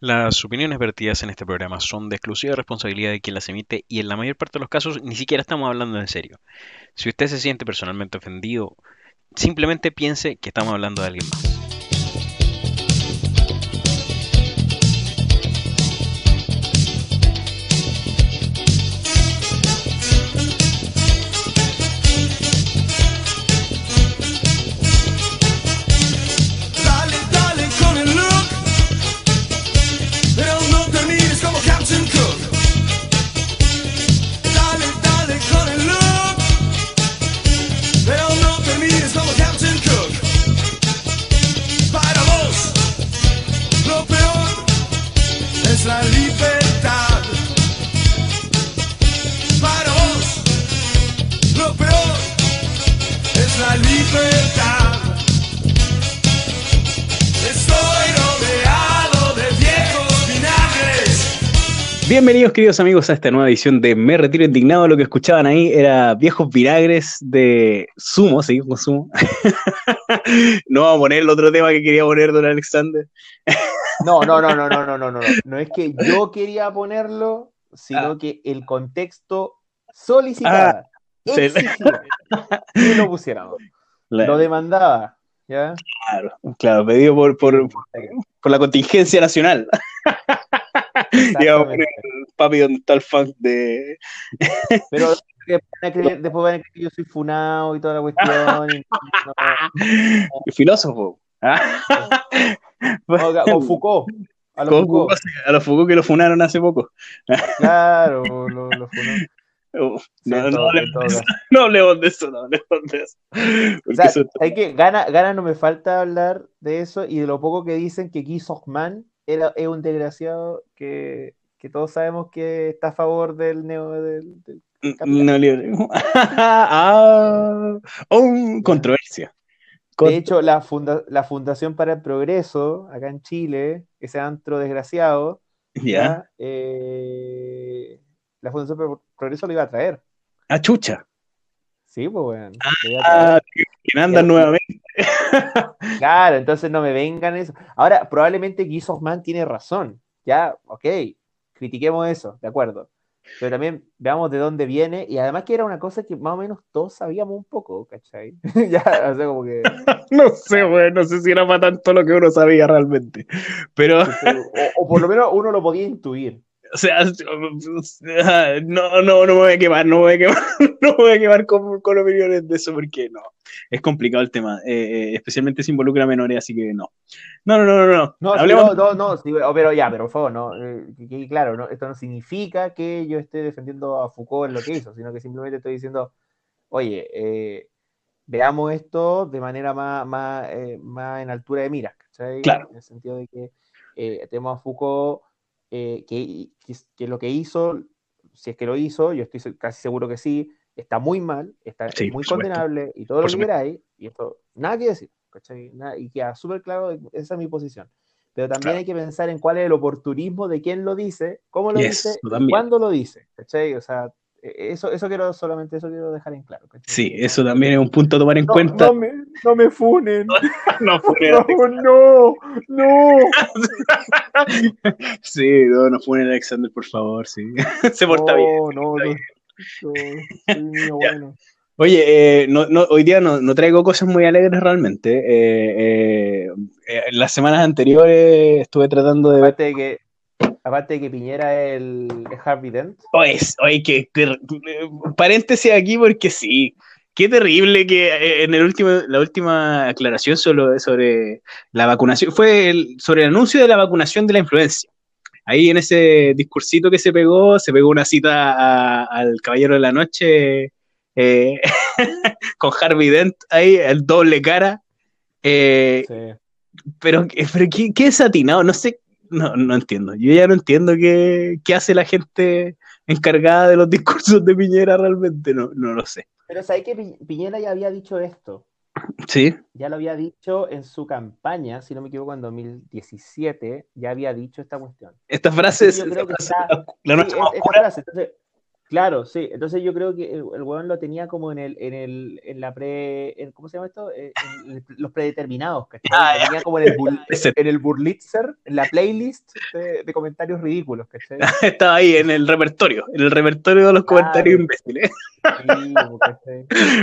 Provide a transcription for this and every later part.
Las opiniones vertidas en este programa son de exclusiva responsabilidad de quien las emite y en la mayor parte de los casos ni siquiera estamos hablando en serio. Si usted se siente personalmente ofendido, simplemente piense que estamos hablando de alguien más. Bienvenidos queridos amigos a esta nueva edición de Me Retiro Indignado. Lo que escuchaban ahí era viejos vinagres de Sumo, seguimos con Sumo. no vamos a poner el otro tema que quería poner Don Alexander. No, no, no, no, no, no, no, no. No es que yo quería ponerlo, sino Ah. que el contexto solicitaba, exigía que lo pusiéramos. Lo demandaba, ¿ya? claro, claro, pedido por, por, por la contingencia nacional. Digamos, Exactamente. papi, ¿dónde está el funk de. Pero después van a creer, a que yo soy funado y toda la cuestión. y no, filósofo? ¿Ah? o Foucault. A los Foucault. A los Foucault que lo funaron hace poco. Claro, lo, lo Sí, no, no hablemos de eso, no hablemos de eso, no hablemos de eso. Porque O sea, eso- hay que, gana, gana no me falta hablar de eso y de lo poco que dicen que Guy Sockman era, es un desgraciado que, que todos sabemos que está a favor del neo del, del- No ah, oh, controversia. Con- De hecho, la, funda- la Fundación para el Progreso, acá en Chile, ese antro desgraciado. Eh, la Fundación para el Progreso lo iba a traer. Ah, chucha. Sí, pues bueno. a. Ah, que andan nuevamente. Claro, entonces no me vengan eso. Ahora, probablemente Sockman tiene razón. Ya, ok, critiquemos eso, de acuerdo. Pero también veamos de dónde viene y además que era una cosa que más o menos todos sabíamos un poco, ¿cachai? ya, o sea, como que... No sé, güey, no sé si era para tanto lo que uno sabía realmente. Pero, O, o por lo menos uno lo podía intuir. O sea, no, no, no me voy a quemar, no me voy a quemar, no me voy a quemar con, con opiniones de eso porque no. Es complicado el tema, eh, eh, especialmente si involucra a menores, así que no. No, no, no, no. no. No, sí, Hablemos- no, no, no, sí, oh, pero ya, pero por favor, no, eh, que quede claro, no, esto no significa que yo esté defendiendo a Foucault en lo que hizo, sino que simplemente estoy diciendo, oye, eh, veamos esto de manera más, más, eh, más en altura de miras, ¿cachai? Claro. En el sentido de que eh, tenemos a Foucault eh, que, que, que lo que hizo, si es que lo hizo, yo estoy casi seguro que sí, está muy mal, está Sí, muy supuesto. condenable y todo Por lo que queráis, y esto, nada que decir, ¿cachai? Nada- y queda súper claro, esa es mi posición. Pero también Claro. hay que pensar en cuál es el oportunismo de quién lo dice, cómo lo Yes, dice, y cuándo lo dice, ¿cachai? O sea, eso, eso quiero, solamente eso quiero dejar en claro. ¿cachai? Sí, eso también es un punto a tomar en No, cuenta. no me, no me funen. No, fue No, no, no. Sí, no, no fue Alexander, por favor, sí. Se porta bien. No, no, no, bueno. Oye, eh, no, no, hoy día no, no traigo cosas muy alegres realmente. Eh, eh, eh, en las semanas anteriores estuve tratando de ver. Aparte de que, aparte de que Piñera es el es Harvey Dent. Oye, oye, que, que- paréntesis aquí porque sí. Qué terrible que eh, en el último, la última aclaración sobre, sobre la vacunación fue el- sobre el anuncio de la vacunación de la influencia. Ahí en ese discursito que se pegó, se pegó una cita a- al Caballero de la Noche eh, con Harvey Dent ahí, el doble cara. Eh, Sí. pero, pero ¿qué, qué es atinado? No sé, no, no entiendo. Yo ya no entiendo qué, qué hace la gente encargada de los discursos de Piñera realmente, no, no lo sé. Pero sabes que Pi- Piñera ya había dicho esto. Sí, Ya lo había dicho en su campaña, si no me equivoco, en 2017, ya había dicho esta cuestión. esta frase es está- la Sí, nuestra es- más esta oscura. frase. Entonces, Claro, sí. Entonces yo creo que el, el weón lo tenía como en el, en el, en la pre, en- ¿cómo se llama esto? Eh, En los predeterminados, ¿cachai? Ah, tenía como en el, bur- en el Burlitzer, en la playlist de, de comentarios ridículos, ¿cachai? Estaba ahí en el repertorio, en el repertorio de los Claro. comentarios imbéciles.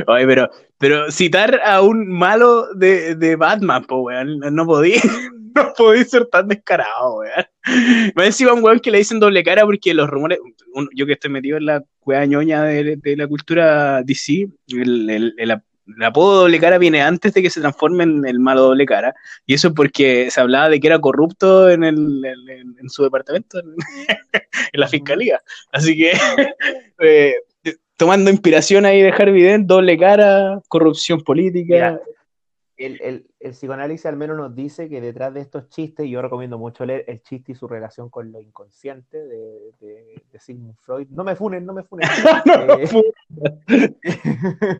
Oye, pero, pero citar a un malo de, de Batman, po, weón, no podía, no podía ser tan descarado, weón. Me encima un weón que le dicen doble cara porque los rumores, yo que estoy metido en la weá ñoña de, la cultura DC, el, el, el ap- el apodo doble cara viene antes de que se transforme en el malo doble cara, y eso es porque se hablaba de que era corrupto en, el, su departamento, en, la fiscalía. Así que, eh, tomando inspiración ahí de Harvey doble cara, corrupción política. El, el, el psicoanálisis al menos nos dice que detrás de estos chistes, y yo recomiendo mucho leer El chiste y su relación con lo inconsciente de, de, de Sigmund Freud. No me funen, no me funen. No, Eh,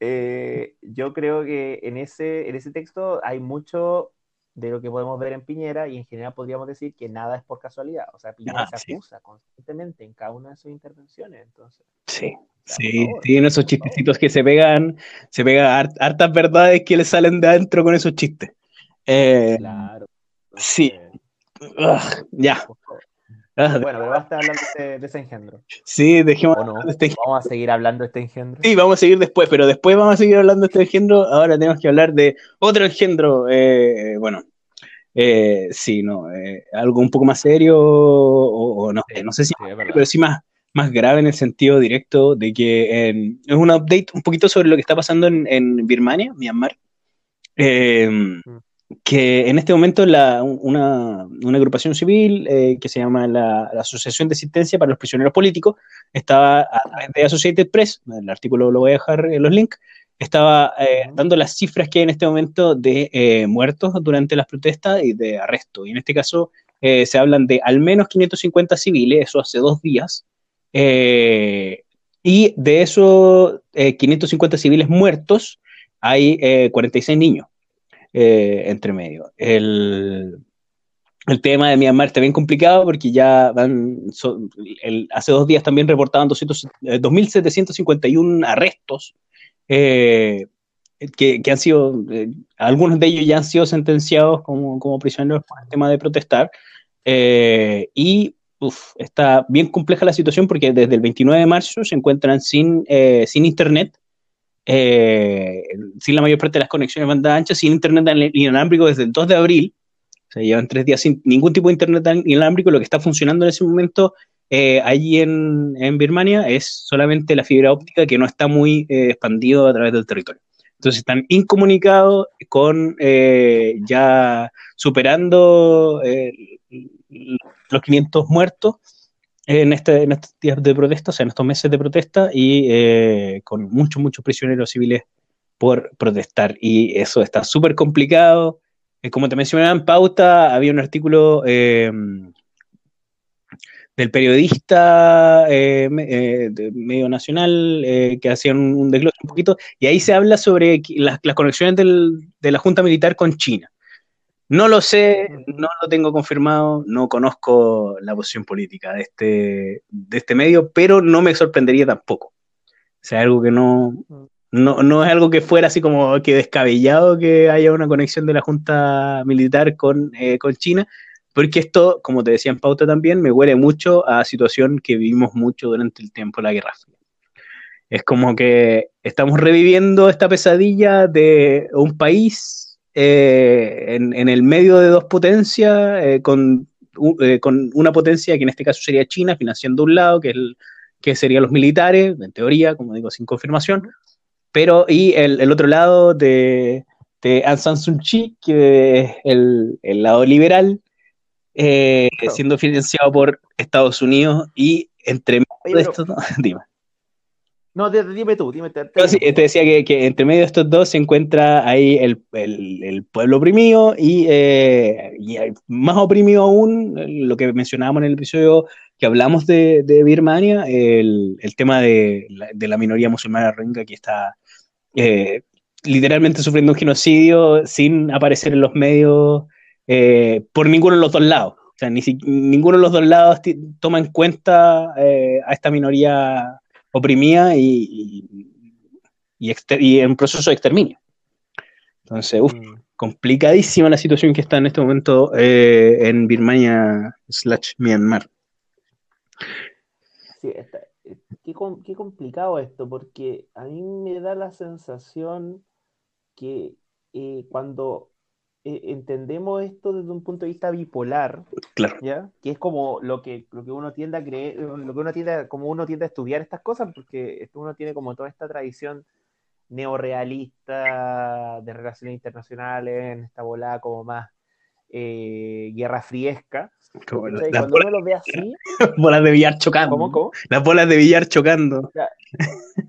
eh, yo creo que en ese, en ese texto hay mucho de lo que podemos ver en Piñera y en general podríamos decir que nada es por casualidad. O sea, Piñera Ah, se sí. acusa constantemente en cada una de sus intervenciones. Entonces, Sí, sí, tienen esos chistecitos que se pegan, se pegan hart- hartas verdades que le salen de adentro con esos chistes. Eh, Claro. sí. Ugh, ya. Ah, Bueno, pero basta hablar de ese, de ese engendro. sí, dejemos ¿O no? de este Vamos a seguir hablando de este engendro. Sí, vamos a seguir después, pero después vamos a seguir hablando de este engendro. Ahora tenemos que hablar de otro engendro. eh, bueno, eh, sí, no, eh, algo un poco más serio, o, o no, sé, no sé si, Sí, pero sí más, más grave en el sentido directo de que eh, es un update un poquito sobre lo que está pasando en, en Birmania, Myanmar. Eh, que en este momento la, una, una agrupación civil eh, que se llama la, la Asociación de Asistencia para los Prisioneros Políticos estaba a través de Associated Press, el artículo lo voy a dejar en los links, estaba eh, dando las cifras que hay en este momento de eh, muertos durante las protestas y de arresto. Y en este caso eh, se hablan de al menos 550 civiles, eso hace dos días, eh, y de esos eh, 550 civiles muertos hay eh, 46 niños eh, entre medio. El, el tema de Myanmar está bien complicado porque ya van, son- hace dos días también reportaban 200, eh, 2.751 arrestos eh, que, que han sido, algunos de ellos ya han sido sentenciados como, como prisioneros por el tema de protestar. Y uf, está bien compleja la situación porque desde el 29 de marzo se encuentran sin, eh, sin internet eh, sin la mayor parte de las conexiones de banda ancha, sin internet inalámbrico desde el 2 de abril. O sea, llevan tres días sin ningún tipo de internet inalámbrico. Lo que está funcionando en ese momento eh, allí en, Birmania es solamente la fibra óptica que no está muy expandido a través del territorio. Entonces están incomunicados con ya superando los 500 muertos en, este, en estos días de protesta, o sea, en estos meses de protesta, y eh, con muchos, muchos prisioneros civiles por protestar. Y eso está súper complicado. Eh, como te mencionaba en pauta, había un artículo eh, del periodista eh, de medio nacional eh, que hacía un, un, desglose un poquito, y ahí se habla sobre las, las conexiones del, de la Junta Militar con China. No lo sé, no lo tengo confirmado, no conozco la posición política de este, de este medio, pero no me sorprendería tampoco. O sea, algo que no, no, no es algo que fuera así como que descabellado que haya una conexión de la Junta Militar con, eh, con China, porque esto, como te decía en pauta también, me huele mucho a situación que vivimos mucho durante el tiempo de la Guerra Fría. Es como que estamos reviviendo esta pesadilla de un país eh, en, en, el medio de dos potencias, eh, con, uh, con, una potencia que en este caso sería China, financiando un lado, que, es el, que serían los militares, en teoría, como digo, sin confirmación, pero y el, el otro lado de, de, Aung San Suu Kyi, que es el, el lado liberal, eh, claro. siendo financiado por Estados Unidos y entre medio de esto, no, dime. No, dime tú, dime. Te, te, sí, te decía que, que, entre medio de estos dos se encuentra ahí el, el, el pueblo oprimido y, eh, y, más oprimido aún, lo que mencionábamos en el episodio que hablamos de, de Birmania, el, el tema de la, de la, minoría musulmana rohingya que está eh, literalmente sufriendo un genocidio sin aparecer en los medios eh, por ninguno de los dos lados. O sea, ni si- ninguno de los dos lados toma en cuenta eh, a esta minoría oprimida y, y, y exter- y en proceso de exterminio. Entonces, uf, Mm. complicadísima la situación que está en este momento eh, en Birmania slash Myanmar. Sí, está- qué, com- qué complicado esto, porque a mí me da la sensación que eh, cuando eh, entendemos esto desde un punto de vista bipolar, Claro, ¿ya? Que es como lo que, lo que uno tiende a creer, lo que uno tiende a- como uno tiende a estudiar estas cosas, porque uno tiene como toda esta tradición neorealista de relaciones internacionales, en esta volada como más eh, guerra friesca. como Cuando bolas, uno lo ve así, las bolas de billar chocando. ¿cómo, cómo? Las bolas de billar chocando.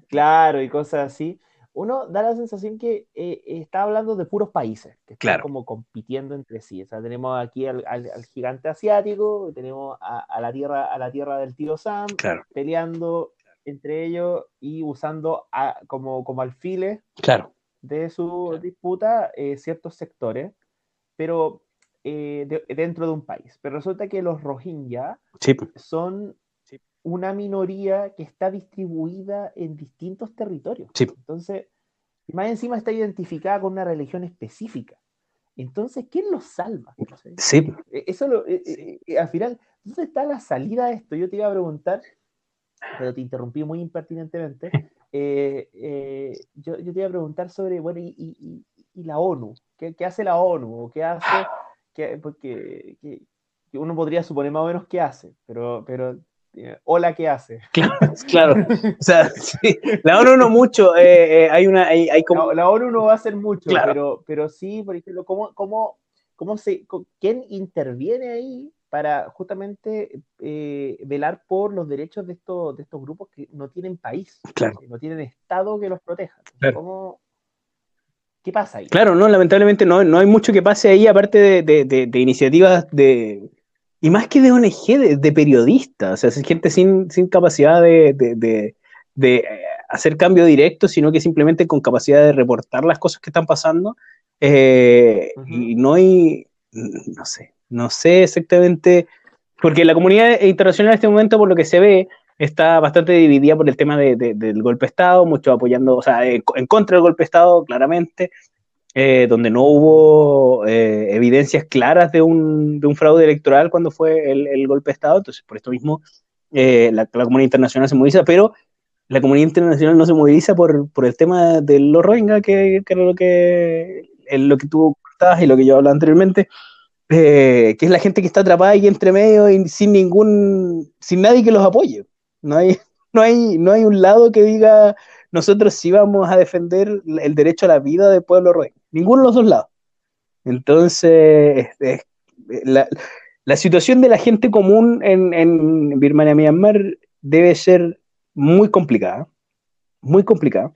Claro, y cosas así. Uno da la sensación que eh, está hablando de puros países, que están Claro. como compitiendo entre sí. O sea, tenemos aquí al, al- al gigante asiático, tenemos a, a la tierra, a la tierra del tío Sam, Claro, peleando entre ellos y usando a- como, como alfiles claro. de su disputa eh, ciertos sectores, pero eh, de- dentro de un país. Pero resulta que los Rohingya Sí, son una minoría que está distribuida en distintos territorios. Sí. Entonces, más encima está identificada con una religión específica. Entonces, ¿quién los salva? Sí. Eh, Eso lo, eh, al final, ¿dónde está la salida de esto? Yo te iba a preguntar, pero te interrumpí muy impertinentemente. eh, eh, yo, yo te iba a preguntar sobre, bueno, y, y- y- la ONU? ¿Qué, qué hace la ONU? ¿O ¿Qué hace? ¿Qué- porque que- uno podría suponer más o menos qué hace, pero, pero hola, ¿qué hace? Claro, claro. O sea, sí, la ONU no mucho. eh, eh, hay una, hay, hay como. La, la ONU no va a hacer mucho, Claro. pero, pero sí, por ejemplo, ¿cómo, cómo, cómo se, ¿quién interviene ahí para justamente eh, velar por los derechos de estos, de estos grupos que no tienen país, Claro. que no tienen Estado que los proteja? Claro. ¿cómo- ¿Qué pasa ahí? Claro, no, lamentablemente no, no hay mucho que pase ahí, aparte de, de- de- de iniciativas de. Y más que de ONG, de, de periodistas. O sea, es gente sin, sin capacidad de, de- de- de, eh, hacer cambio directo, sino que simplemente con capacidad de reportar las cosas que están pasando. Eh. Y no hay. No sé, no sé exactamente. Porque la comunidad internacional en este momento, por lo que se ve, está bastante dividida por el tema de- de- del golpe de Estado, muchos apoyando, o sea, en, en contra del golpe de Estado, claramente, eh, donde no hubo eh, evidencias claras de un, de un fraude electoral cuando fue el, el golpe de Estado, entonces por esto mismo eh, la, la comunidad internacional se moviliza, pero la comunidad internacional no se moviliza por, por el tema de los Rohingya, que, que era lo que, es lo que tú contabas y lo que yo hablaba anteriormente, eh, que es la gente que está atrapada ahí entre medio y sin ningún, sin nadie que los apoye. No hay, no hay, no hay un lado que diga nosotros sí vamos a defender el derecho a la vida del pueblo rohingya. Ninguno de los dos lados. Entonces, es- es- la, situación de la gente común en, Birmania, Myanmar, debe ser muy complicada. Muy complicada.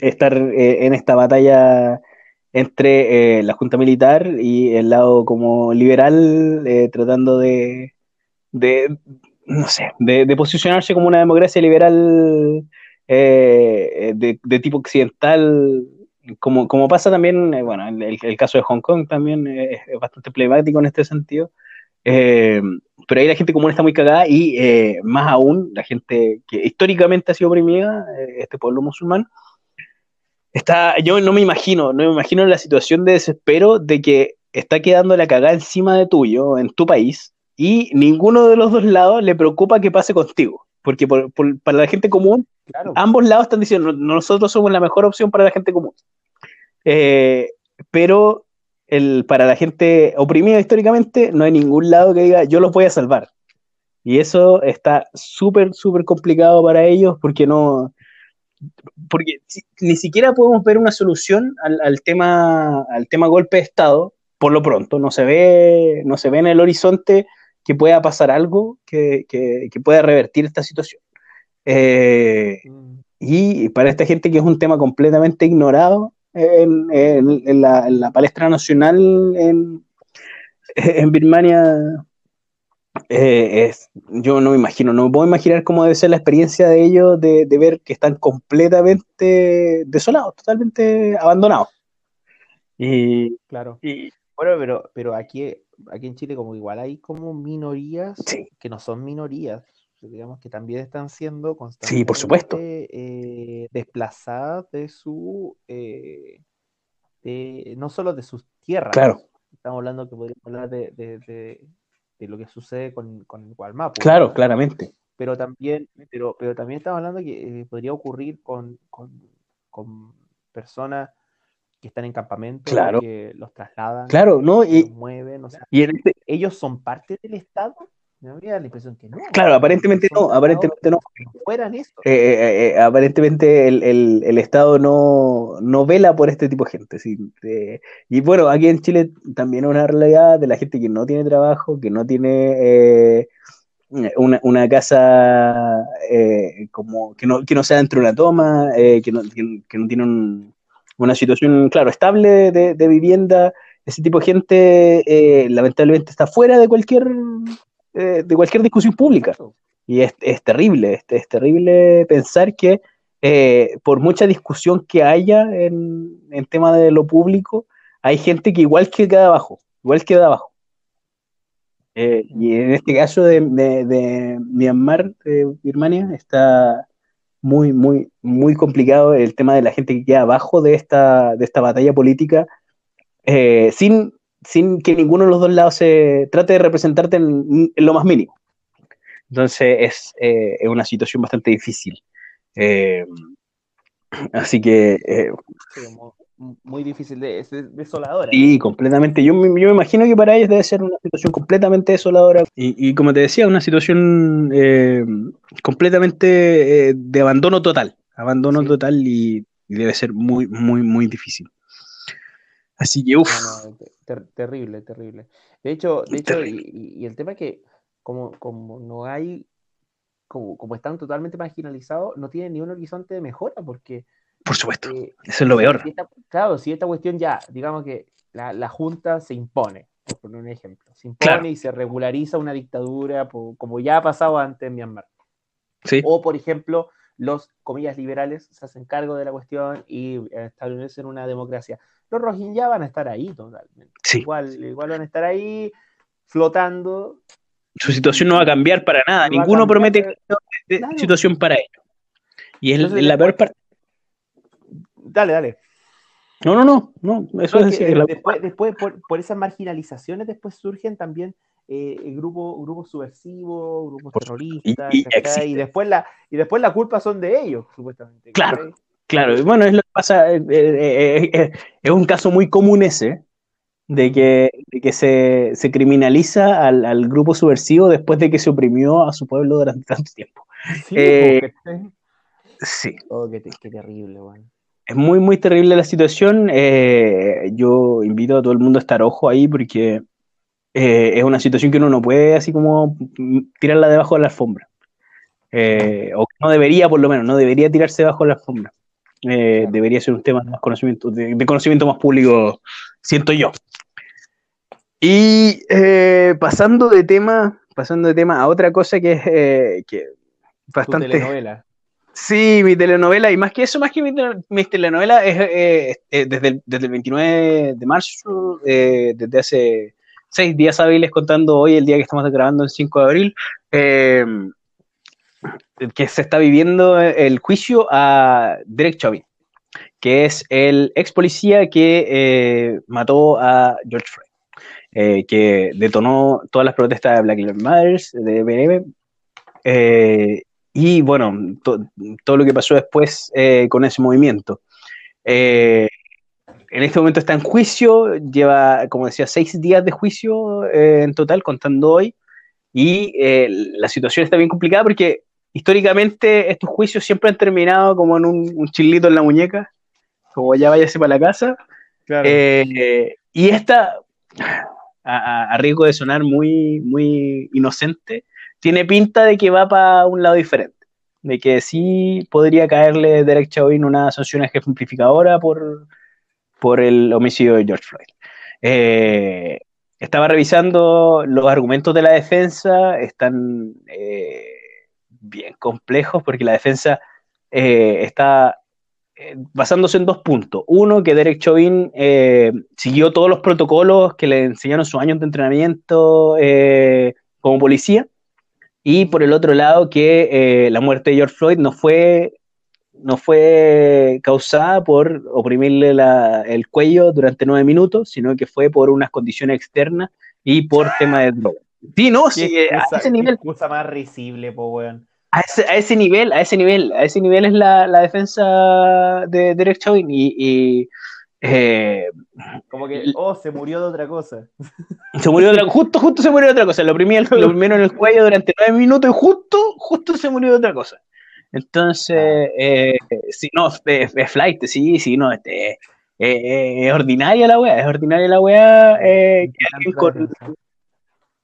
Estar eh, en esta batalla entre eh, la Junta Militar y el lado como liberal, eh, tratando de, no sé, de posicionarse como una democracia liberal eh, de, tipo occidental, como, como pasa también, eh, bueno, el, el- caso de Hong Kong también es, bastante emblemático en este sentido. Eh, pero ahí la gente común está muy cagada y eh, más aún la gente que históricamente ha sido oprimida, este pueblo musulmán, está, yo no me imagino, no me imagino la situación de desespero de que está quedando la cagada encima de tuyo, en tu país, y ninguno de los dos lados le preocupa que pase contigo. Porque por- por- para la gente común, Claro. ambos lados están diciendo, "No- nosotros somos la mejor opción para la gente común. Eh, pero el, para la gente oprimida históricamente, no hay ningún lado que diga, yo los voy a salvar. Y eso está súper, súper complicado para ellos porque no, porque ni siquiera podemos ver una solución al, al tema, al tema golpe de Estado, por lo pronto, no se ve, no se ve en el horizonte que pueda pasar algo que, que- que pueda revertir esta situación. Eh, Mm. y para esta gente que es un tema completamente ignorado en, en- en la, en la palestra nacional en, en Birmania, eh, es, yo no me imagino, no me puedo imaginar cómo debe ser la experiencia de ellos de, de ver que están completamente desolados, totalmente abandonados. Y, Claro. y- Bueno, pero, pero aquí aquí en Chile como igual hay como minorías Sí. que no son minorías, digamos que también están siendo Sí, constantemente por supuesto. eh, desplazadas de su, eh, de- no solo de sus tierras, Claro, estamos hablando que podríamos hablar de, de- de- lo que sucede con, con el Gualmapu, claro, claramente. pero también, pero, pero también estamos hablando que eh, podría ocurrir con, con, con personas que están en campamento, Claro. que los trasladan, Claro, ¿no? que Y, los mueven, o sea, y este- ellos son parte del Estado. Me da la impresión que no. claro, aparentemente no, aparentemente no. fueran eso. Eh, eh, eh, aparentemente el, el- el Estado no, no vela por este tipo de gente. ¿sí? Eh, y bueno, aquí en Chile también es una realidad de la gente que no tiene trabajo, que no tiene eh, una, una casa como que no, que no sea dentro de una toma, que, no, que, que no tiene un- una situación, claro, estable de, de vivienda. Ese tipo de gente eh, lamentablemente está fuera de cualquier, eh, de cualquier discusión pública. Y es, es terrible, es, es terrible pensar que eh, por mucha discusión que haya en, en tema de lo público, hay gente que igual queda abajo, igual queda abajo. Eh, y en este caso de, de, de Myanmar, de Birmania, está muy, muy, muy complicado el tema de la gente que queda abajo de esta, de esta batalla política, eh, sin, sin que ninguno de los dos lados se trate de representarte en, lo más mínimo. Entonces es, eh, es una situación bastante difícil. Eh, así que eh, muy difícil, de, es desoladora. sí, completamente. Yo yo me imagino que para ellos debe ser una situación completamente desoladora. Y, y como te decía, una situación eh, completamente eh, de abandono total. Abandono Sí. total y, y debe ser muy, muy, muy difícil. Así que, uff, No, no, ter- terrible, terrible. De hecho, de hecho y- y el tema es que como, como no hay, como, como están totalmente marginalizados, no tienen ni un horizonte de mejora, porque por supuesto. eh, Eso es lo peor. si esta- claro, si esta cuestión ya, digamos que la, la Junta se impone, por poner un ejemplo, se impone Claro. y se regulariza una dictadura, como ya ha pasado antes en Myanmar. Sí, O, por ejemplo, los, comillas, liberales se hacen cargo de la cuestión y eh, establecen una democracia. Los Rohingya van a estar ahí totalmente. sí. Igual, igual van a estar ahí flotando. Su situación no va a cambiar para nada. No Ninguno cambiar, promete Claro. situación para ellos. Y es Entonces, la peor parte. Dale, dale. No, no, no, no, eso No, es que, la- después, después por, por esas marginalizaciones, después surgen también eh, grupos, grupos subversivos, grupos Por terroristas, y- y después la, y después la culpa son de ellos, supuestamente. Claro. Claro, y bueno, es lo que pasa, eh, eh, eh, eh, es un caso muy común ese, de que, de que se, se criminaliza al, al grupo subversivo después de que se oprimió a su pueblo durante tanto tiempo. Sí. Sí, Oh, qué, qué terrible, weón. Es muy, muy terrible la situación. eh, yo invito a todo el mundo a estar ojo ahí porque eh, es una situación que uno no puede así como tirarla debajo de la alfombra. Eh, o no debería, por lo menos, no debería tirarse debajo de la alfombra. Eh, Claro. Debería ser un tema de más conocimiento, de, de conocimiento más público, siento yo. Y pasando de tema, pasando de tema a otra cosa que es que Tu bastante. telenovela. Sí, mi telenovela, y más que eso, más que mi, mi telenovela, es eh, eh, desde, el, desde el 29 de marzo, eh, desde hace seis días hábiles, contando hoy el día que estamos grabando, el 5 de abril, que se está viviendo el juicio a Derek Chauvin, que es el ex policía que mató a George Floyd, que detonó todas las protestas de Black Lives Matter, de eh, y bueno, to- todo lo que pasó después eh, con ese movimiento. Eh, en este momento está en juicio, lleva, como decía, seis días de juicio eh, en total, contando hoy, y la situación está bien complicada porque históricamente estos juicios siempre han terminado como en un, un chilito en la muñeca, como ya váyase para la casa, Claro. y esta, a, a- a riesgo de sonar muy, muy inocente, tiene pinta de que va para un lado diferente. De que sí podría caerle Derek Chauvin una sanción ejemplificadora por, por el homicidio de George Floyd. Eh, estaba revisando los argumentos de la defensa, están eh, bien complejos porque la defensa eh, está eh, basándose en dos puntos. Uno, que Derek Chauvin eh, siguió todos los protocolos que le enseñaron sus años de entrenamiento como policía. Y por el otro lado, que eh, la muerte de George Floyd no fue, no fue causada por oprimirle la- el cuello durante nueve minutos, sino que fue por unas condiciones externas y por tema de droga. Sí, no, sí, eh, a excusa, ese nivel, excusa más risible, po, weón. a ese, a ese nivel, a ese nivel, a ese nivel es la, la defensa de Derek Chauvin y, y, eh, Como que, oh, se murió de otra cosa. se murió de otra, justo, justo se murió de otra cosa. Lo oprimieron, lo oprimieron en el cuello durante nueve minutos y justo, justo se murió de otra cosa. Entonces, eh, sí, no, es, flight, sí, sí, no, este, eh, eh, es ordinaria la wea, es ordinaria la eh, que alguien con,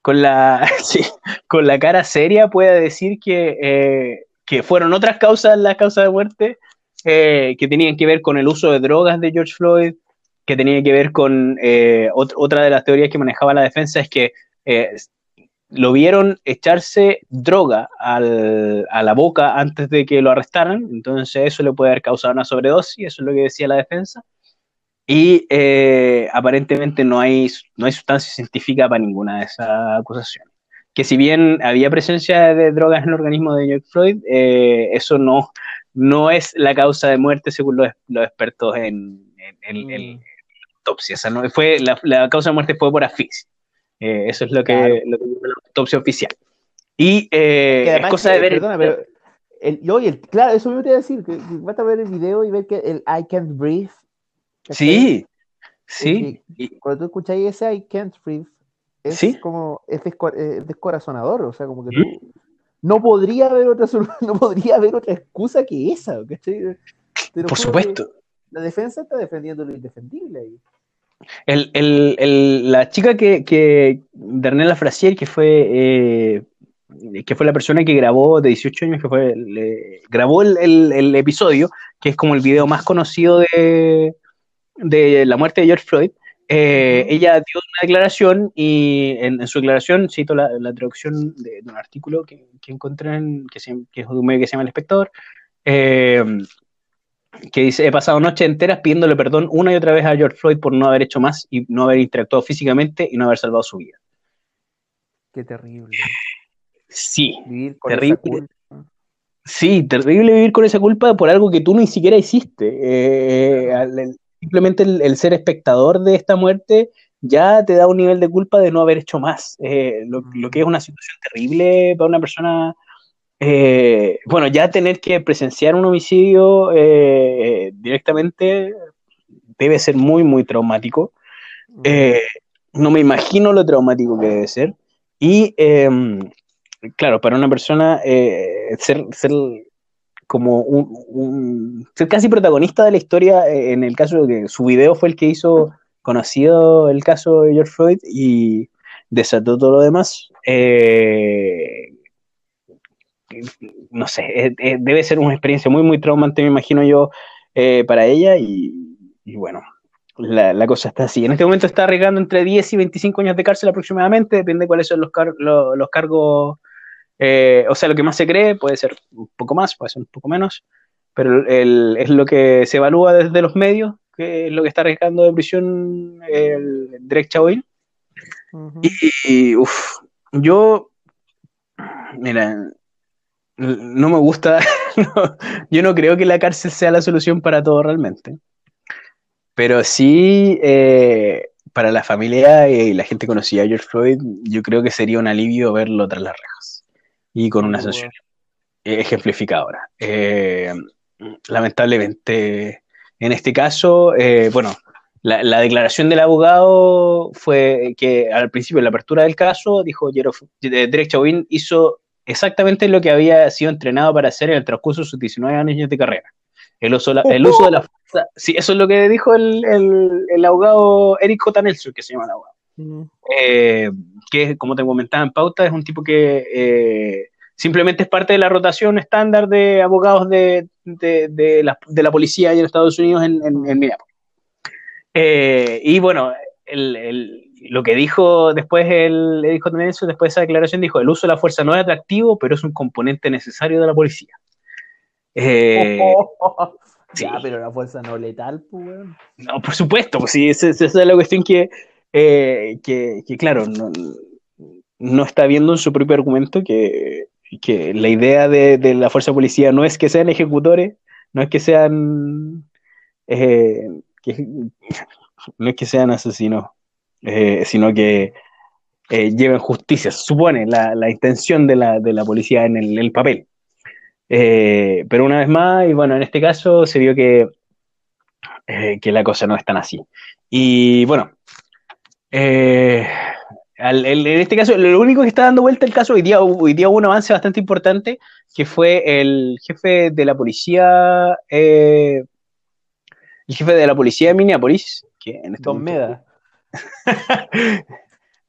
con la, sí, con la cara seria pueda decir que, que fueron otras causas las causas de muerte eh, que tenían que ver con el uso de drogas de George Floyd, que tenía que ver con eh, ot- otra de las teorías que manejaba la defensa es que eh, lo vieron echarse droga al- a la boca antes de que lo arrestaran, entonces eso le puede haber causado una sobredosis, eso es lo que decía la defensa. Y eh, aparentemente no hay, no hay sustancia científica para ninguna de esas acusaciones. Que si bien había presencia de drogas en el organismo de George Floyd, eh, eso no, no es la causa de muerte según los, los expertos en, en- en- en Mm. autopsia. O sea, no, fue, la, la causa de muerte fue por asfixia. Eh, eso es lo que, Claro. lo que la autopsia oficial. Y eh, es cosa de ver. Perdona, pero. El, claro, eso me iba a decir. Que, que basta ver el video y ver que el I can't breathe. Sí, sí. y- Cuando tú escucháis ese I can't breathe, es Sí. como. Es, desco- es descorazonador. O sea, como que tú. No podría haber otra no podría haber otra excusa que esa, ¿cachai? Te lo por supuesto. La defensa está defendiendo lo indefendible ahí. El, el- el- la chica que, que Darnella Frasier, que fue, eh, que fue la persona que grabó de 18 años, que fue, le- grabó el episodio, que es como el video más conocido de, de la muerte de George Floyd, eh, ella dio una declaración y en, en su declaración cito la, la traducción de, de un artículo que, que encontré en, que, se- que es de un medio que se llama El Espectador, eh, que dice, he pasado noches enteras pidiéndole perdón una y otra vez a George Floyd por no haber hecho más y no haber interactuado físicamente y no haber salvado su vida. Qué terrible. Sí, Vivir con Terrible. esa culpa. sí, terrible vivir con esa culpa por algo que tú ni siquiera hiciste. Eh, al- el- simplemente el, el ser espectador de esta muerte ya te da un nivel de culpa de no haber hecho más. Eh, lo, lo que es una situación terrible para una persona. eh, bueno, ya tener que presenciar un homicidio eh, directamente debe ser muy, muy traumático. Eh, no me imagino lo traumático que debe ser. Y eh, claro, para una persona eh, ser, ser como un, un- ser casi protagonista de la historia, eh, en el caso de que su video fue el que hizo conocido el caso de George Floyd y desató todo lo demás. eh, no sé, debe ser una experiencia muy, muy traumante, me imagino yo, eh, para ella y, bueno, la, la cosa está así. En este momento está arriesgando entre 10 y 25 años de cárcel aproximadamente, depende de cuáles son los, car- lo- los cargos, eh, o sea, lo que más se cree, puede ser un poco más, puede ser un poco menos, pero el- es lo que se evalúa desde los medios, que es lo que está arriesgando de prisión el Derek Chauvin. Y, uff, yo, mira, no me gusta, no, yo no creo que la cárcel sea la solución para todo realmente, pero sí eh, para la familia y la gente conocida a George Floyd, yo creo que sería un alivio verlo tras las rejas y con una sanción ejemplificadora. Eh, lamentablemente, en este caso, eh, bueno, la, la declaración del abogado fue que al principio de la apertura del caso dijo eh, Derek Chauvin hizo exactamente lo que había sido entrenado para hacer en el transcurso de sus 19 años de carrera. El uso, la- el uso de la fuerza. Sí, eso es lo que dijo el, el- el abogado Eric J. Nelson, que se llama el abogado. Eh, que, como te comentaba en pauta, es un tipo que eh, simplemente es parte de la rotación estándar de abogados de, de, de la, de la policía en Estados Unidos en, en, en Minneapolis. Eh, y bueno, el, el- lo que dijo después el Eric J. Nelson, después de esa declaración, dijo: el uso de la fuerza no es atractivo, pero es un componente necesario de la policía. Sí. Ya, pero la fuerza no letal, pues. No, por supuesto, pues sí, esa, esa es la cuestión que, eh, que, claro, no, no está viendo en su propio argumento que, que la idea de, de la fuerza policía no es que sean ejecutores, no es que sean, eh, no es que sean asesinos, eh, sino que lleven justicia, se supone la, la intención de la, de la policía en el, el papel. Pero una vez más, y bueno, en este caso se vio que, que la cosa no es tan así. Y bueno, eh, al- el- en este caso, lo único que está dando vuelta el caso, hoy día, hoy día hubo un avance bastante importante, que fue el jefe de la policía, eh, el jefe de la policía de Minneapolis, que en este momento- Meda.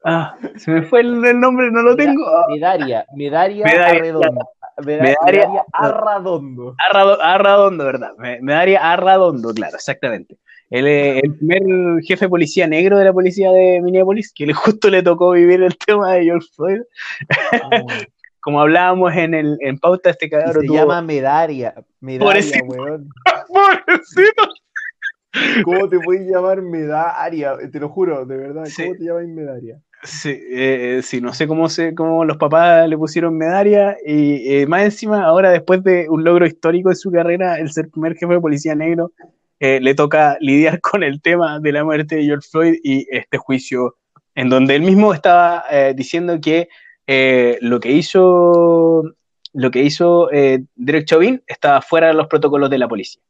Ah, se me fue el, el nombre, no lo tengo. Ah, Medaria, Medaria, Medaria, Arredondo. Meda- Medaria- Medaria Arradondo. Arrado- Arradondo, ¿verdad? Me, me daría Arradondo, claro, exactamente. Él es el primer jefe de policía negro de la policía de Minneapolis, que le justo le tocó vivir el tema de George Floyd. Como hablábamos en, el, en pauta, este cabrón se tuvo... llama Medaria. Medaria, Pobrecito. weón. Pobrecito. ¿Cómo te puedes llamar Medaria? Te lo juro, de verdad. Sí. ¿Cómo te llamas Medaria? Sí, eh, eh, sí, no sé cómo, se, cómo los papás le pusieron medalla y eh, más encima, ahora después de un logro histórico en su carrera, el ser primer jefe de policía negro, eh, le toca lidiar con el tema de la muerte de George Floyd y este juicio en donde él mismo estaba eh, diciendo que eh, lo que hizo lo que hizo eh, Derek Chauvin estaba fuera de los protocolos de la policía.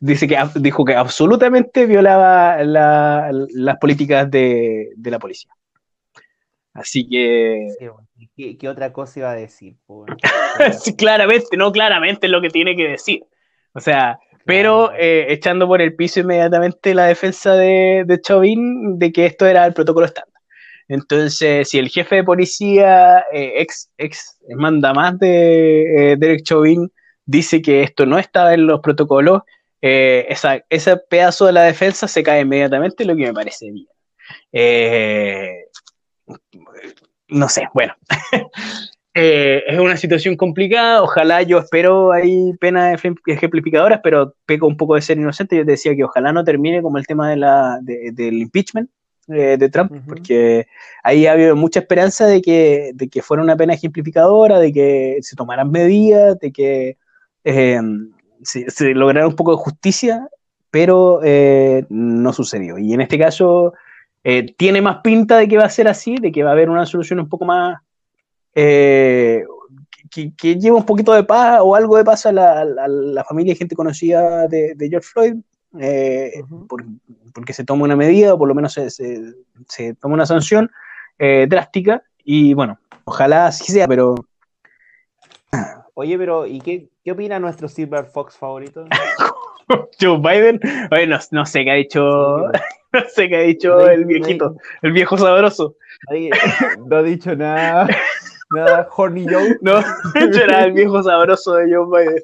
Dice que dijo que absolutamente violaba la- las políticas de, de la policía. Así que Sí. ¿Qué, qué otra cosa iba a decir? po, weón? sí, claramente, no claramente es lo que tiene que decir. O sea, pero eh, echando por el piso inmediatamente la defensa de, de Chauvin de que esto era el protocolo estándar. Entonces, si el jefe de policía, eh, ex, ex manda más de eh, Derek Chauvin, dice que esto no estaba en los protocolos, eh, esa, ese pedazo de la defensa se cae inmediatamente, lo que me parece bien. Eh, no sé, bueno. Eh, es una situación complicada, ojalá yo espero ahí penas ejempl- ejemplificadoras, pero peco un poco de ser inocente. Yo te decía que ojalá no termine como el tema de la, de- del impeachment eh, de Trump, porque ahí ha habido mucha esperanza de que, de que fuera una pena ejemplificadora, de que se tomaran medidas, de que eh, se, se lograra un poco de justicia, pero eh, no sucedió. Y en este caso eh, tiene más pinta de que va a ser así, de que va a haber una solución un poco más eh, que, que lleva un poquito de paz o algo de paz a la, a familia y gente conocida de, de George Floyd, eh, por- porque se toma una medida o por lo menos se, se- se toma una sanción eh, drástica. Y bueno, ojalá así sea, pero Oye, pero ¿y qué, qué opina nuestro Silver Fox favorito? Joe Biden, oye, no, no sé qué ha dicho, no sé qué ha dicho el viejito, el viejo sabroso, No ha dicho nada. Nada, Horny Joe. no, era el viejo sabroso de Joe Biden.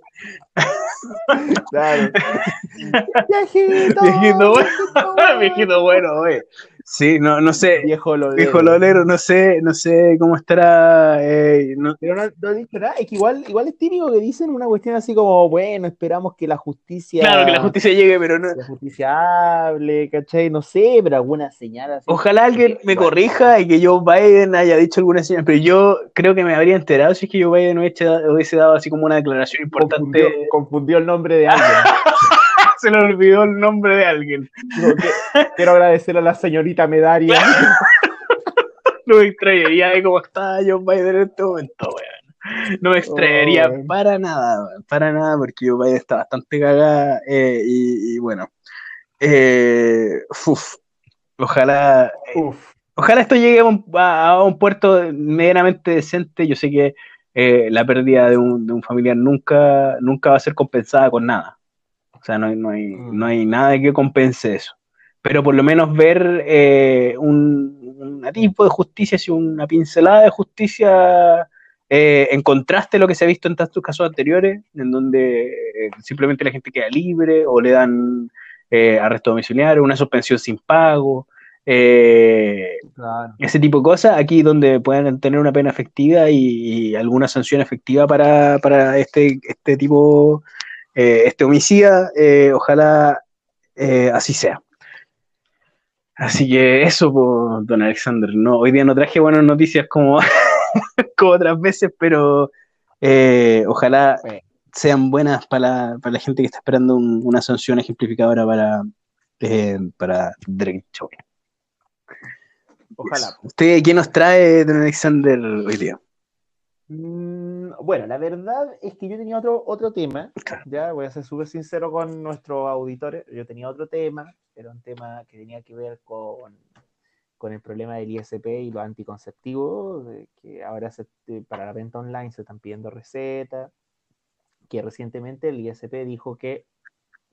Claro. Viejito. Viejito bueno, viejito bueno, oye. Sí, no, no sé, Viejo lolero. viejo lolero, no sé, no sé cómo estará, eh, no- Pero no, no dicho nada. Es que igual, igual es típico que dicen una cuestión así como, bueno, esperamos que la justicia. claro que la justicia llegue, pero no. La justicia hable, ¿cachai? No sé, pero alguna señal así. Ojalá alguien me corrija y que Joe Biden haya dicho alguna señal, pero yo creo que me habría enterado si es que Joe Biden hubiese, hubiese dado así como una declaración importante. Confundió, confundió el nombre de alguien. Se le olvidó el nombre de alguien. Que- quiero agradecer a la señorita Medaria. No me extrañaría de cómo está Joe Biden en este momento, weón. No me extrañaría Oh, para nada, weón, para nada, porque Joe Biden está bastante cagada eh, y, y bueno. Eh, uf, ojalá, Uf. ojalá esto llegue a un, a- a un puerto medianamente decente. Yo sé que eh, la pérdida de un, de un familiar nunca, nunca va a ser compensada con nada. O sea, no hay, no hay, Mm. no hay nada que compense eso. Pero por lo menos ver eh, un, un atisbo de justicia, así una pincelada de justicia eh, en contraste a lo que se ha visto en tantos casos anteriores, en donde eh, simplemente la gente queda libre o le dan eh, arresto domiciliario, una suspensión sin pago, eh, Claro. ese tipo de cosas, aquí donde puedan tener una pena efectiva y, y alguna sanción efectiva para, para este, este tipo eh, este homicida. eh, ojalá eh, así sea. Así que eso, po, don Alexander. No, hoy día no traje buenas noticias como, como otras veces, pero ojalá sean buenas para la, para la gente que está esperando un- una sanción ejemplificadora para, para Derek Chauvin. Ojalá. ¿Usted qué nos trae, don Alexander, hoy día? Mm, bueno, la verdad es que yo tenía otro, otro tema, ya voy a ser súper sincero con nuestros auditores, yo tenía otro tema, era un tema que tenía que ver con, con el problema del ISP y los anticonceptivos, que ahora se- para la venta online se están pidiendo recetas, que recientemente el ISP dijo que,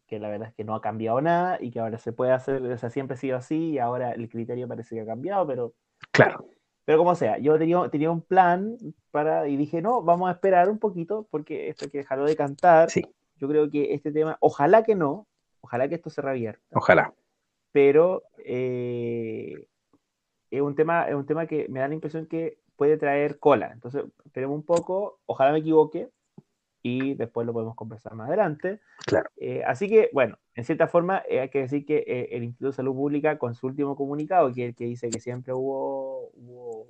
que la verdad es que no ha cambiado nada y que ahora se puede hacer, o sea, siempre ha sido así y ahora el criterio parece que ha cambiado, pero Claro, pero como sea, yo tenía, tenía un plan para, y dije, no, vamos a esperar un poquito, porque esto hay que dejarlo de cantar. sí, Yo creo que este tema, ojalá que no, ojalá que esto se revierta, ojalá. pero eh, es, un tema, es un tema que me da la impresión que puede traer cola. Entonces, esperemos un poco, ojalá me equivoque, y después lo podemos conversar más adelante. Claro. Eh, así que, bueno, en cierta forma eh, hay que decir que eh, el Instituto de Salud Pública, con su último comunicado, que que dice que siempre hubo, hubo,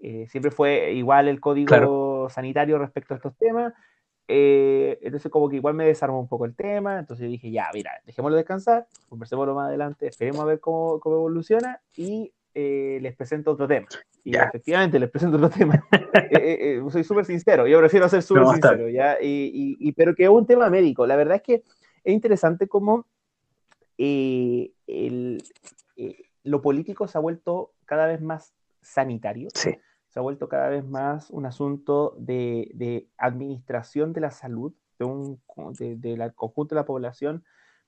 eh, siempre fue igual el código Claro. sanitario respecto a estos temas, eh, entonces como que igual me desarmó un poco el tema, entonces dije, ya, mira, dejémoslo descansar, conversémoslo más adelante, esperemos a ver cómo, cómo evoluciona y eh, les presento otro tema. Y efectivamente les presento otro tema. Eh, eh, soy súper sincero, yo prefiero ser súper No, sincero, ¿ya? Y, y- y- pero que es un tema médico. La verdad es que es interesante cómo el- lo político se ha vuelto cada vez más sanitario Sí, se ha vuelto cada vez más un asunto de, de administración de la salud, de un de, de la conjunto de la población,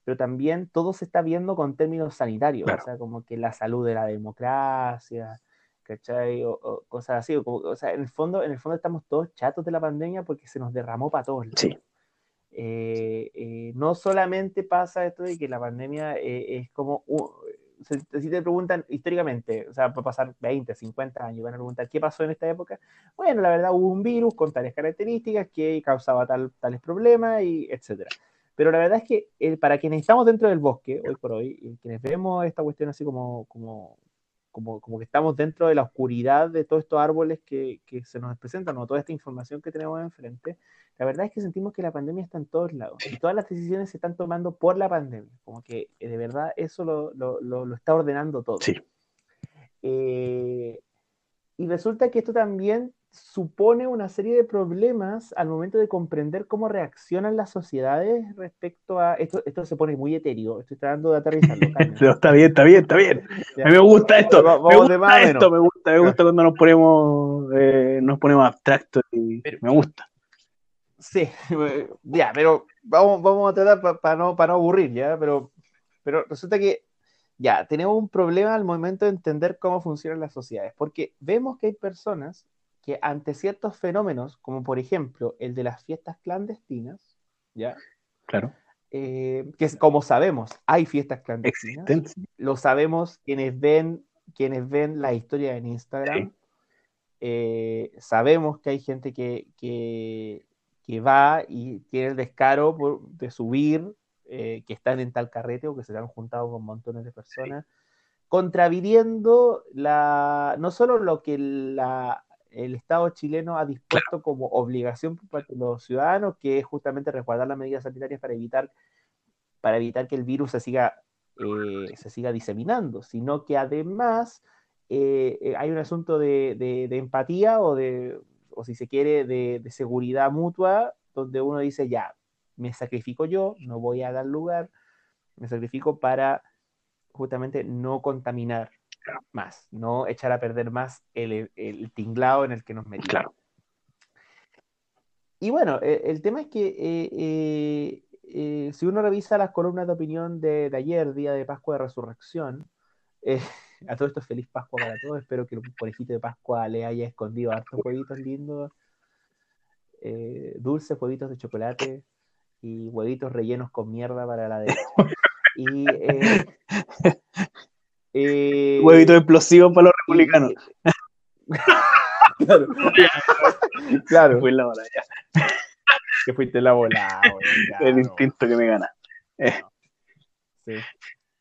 pero también todo se está viendo con términos sanitarios, Claro. o sea, como que la salud de la democracia, ¿cachai? O, o cosas así, o, como- o sea, en el, fondo, en el fondo estamos todos chatos de la pandemia porque se nos derramó para todos lados. sí, Eh, eh, no solamente pasa esto de que la pandemia eh, es como, se- si te preguntan históricamente, o sea, puede pasar 20, 50 años, van a preguntar qué pasó en esta época. Bueno, la verdad hubo un virus con tales características que causaba tal, tales problemas y etcétera. Pero la verdad es que eh, para quienes estamos dentro del bosque, hoy por hoy, y quienes vemos esta cuestión así como, como, como, como que estamos dentro de la oscuridad de todos estos árboles que, que se nos presentan o toda esta información que tenemos enfrente, la verdad es que sentimos que la pandemia está en todos lados y todas las decisiones se están tomando por la pandemia, como que eh, de verdad eso lo, lo, lo, lo está ordenando todo. sí, Eh, y resulta que esto también supone una serie de problemas al momento de comprender cómo reaccionan las sociedades respecto a esto. Esto se pone muy etéreo, estoy tratando de aterrizarlo. Está bien, está bien, está bien. Ya. A mí me gusta esto, Va- me gusta más esto, me gusta, me gusta cuando nos ponemos, eh, nos ponemos abstractos y Pero- me gusta. Sí, ya, pero vamos, vamos a tratar para no, para no aburrir, ¿ya? Pero, pero resulta que ya, tenemos un problema al momento de entender cómo funcionan las sociedades, porque vemos que hay personas que ante ciertos fenómenos, como por ejemplo el de las fiestas clandestinas, ¿ya? Claro, Eh, que es, como sabemos, hay fiestas clandestinas, existen. lo sabemos quienes ven, quienes ven la historia en Instagram. Sí. Eh, sabemos que hay gente que, que, que va y tiene el descaro por- de subir, eh, que están en tal carrete o que se han juntado con montones de personas, contraviniendo la, no solo lo que la, el Estado chileno ha dispuesto como obligación de los ciudadanos, que es justamente resguardar las medidas sanitarias para evitar, para evitar que el virus se siga, eh, se siga diseminando, sino que además eh, eh, hay un asunto de, de- de empatía o de, o si se quiere, de, de seguridad mutua, donde uno dice, ya, me sacrifico yo, no voy a dar lugar, me sacrifico para justamente no contaminar más, no echar a perder más el, el tinglado en el que nos metimos. Claro. Y bueno, eh, el tema es que eh, eh, eh, si uno revisa las columnas de opinión de, de ayer, día de Pascua de Resurrección, a todo esto feliz Pascua para todos, espero que el conejito de Pascua le haya escondido hartos huevitos lindos, dulces huevitos de chocolate y huevitos rellenos con mierda para la derecha. Y, eh, eh, Huevito explosivo para los republicanos. claro. claro. La ya. Te fuiste la bola, El instinto que me gana. Sí.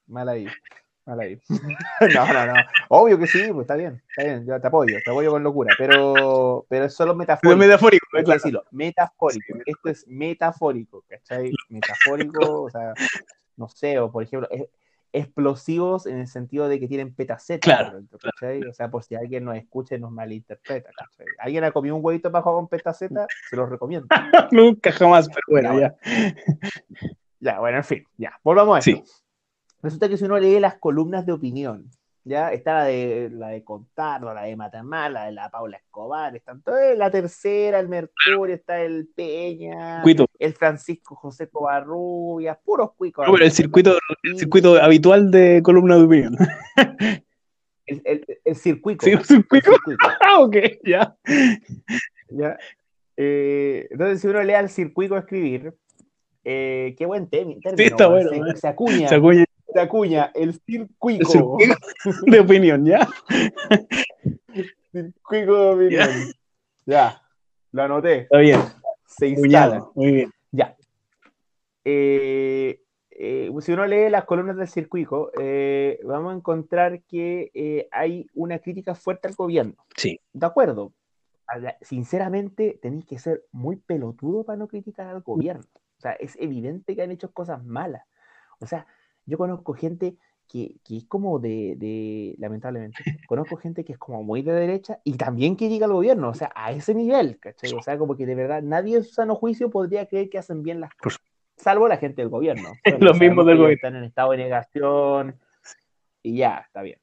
Mal ahí. Mal ahí. no, no, no. Obvio que sí, pues está bien. Está bien. Yo te apoyo. Te apoyo con locura. Pero, pero es solo metafórico. metafórico, Hay que claro. decirlo. Metafórico. Esto es metafórico. ¿Cachai? Metafórico. O sea, no sé. O por ejemplo, es- explosivos en el sentido de que tienen petaceta. Claro, ¿cachai? O sea, por si alguien nos escucha y nos malinterpreta. ¿cachai? ¿Alguien ha comido un huevito bajo con petaceta? Se los recomiendo. Nunca jamás, pero bueno, Ya, ya. Ya, bueno, en fin, ya, volvamos a esto. Sí. Resulta que si uno lee las columnas de opinión, ya está la de la de Contardo, la de Matamar, la de la Paula Escobar, están todas, la tercera, el Mercurio, está el Peña, Cuito. el Francisco José Covarrubias, puros cuicos. No, pero el circuito, el circuito habitual de columna de opinión. el, el, el circuico. Sí, el circuito. Ah, ok, ya. ya. Eh, entonces, si uno lee al circuito escribir, eh, qué buen término. está weón, bueno, se, eh. se acuña, Se acuña se acuña, el circuito de opinión, ya. Circuito de opinión. Ya, lo anoté. Está bien. Se instala. Muy bien. Ya. Eh, eh, si uno lee las columnas del circuito, eh, vamos a encontrar que hay una crítica fuerte al gobierno. Sí. De acuerdo. Sinceramente, tenéis que ser muy pelotudo para no criticar al gobierno. O sea, es evidente que han hecho cosas malas. O sea, yo conozco gente que, que es como de, de- lamentablemente, conozco gente que es como muy de derecha y también critica al gobierno. O sea, a ese nivel, ¿cachai? O sea, como que de verdad nadie en su sano juicio podría creer que hacen bien las cosas. Salvo la gente del gobierno. Los mismos sabemos del gobierno. Están en estado de negación y ya, está bien.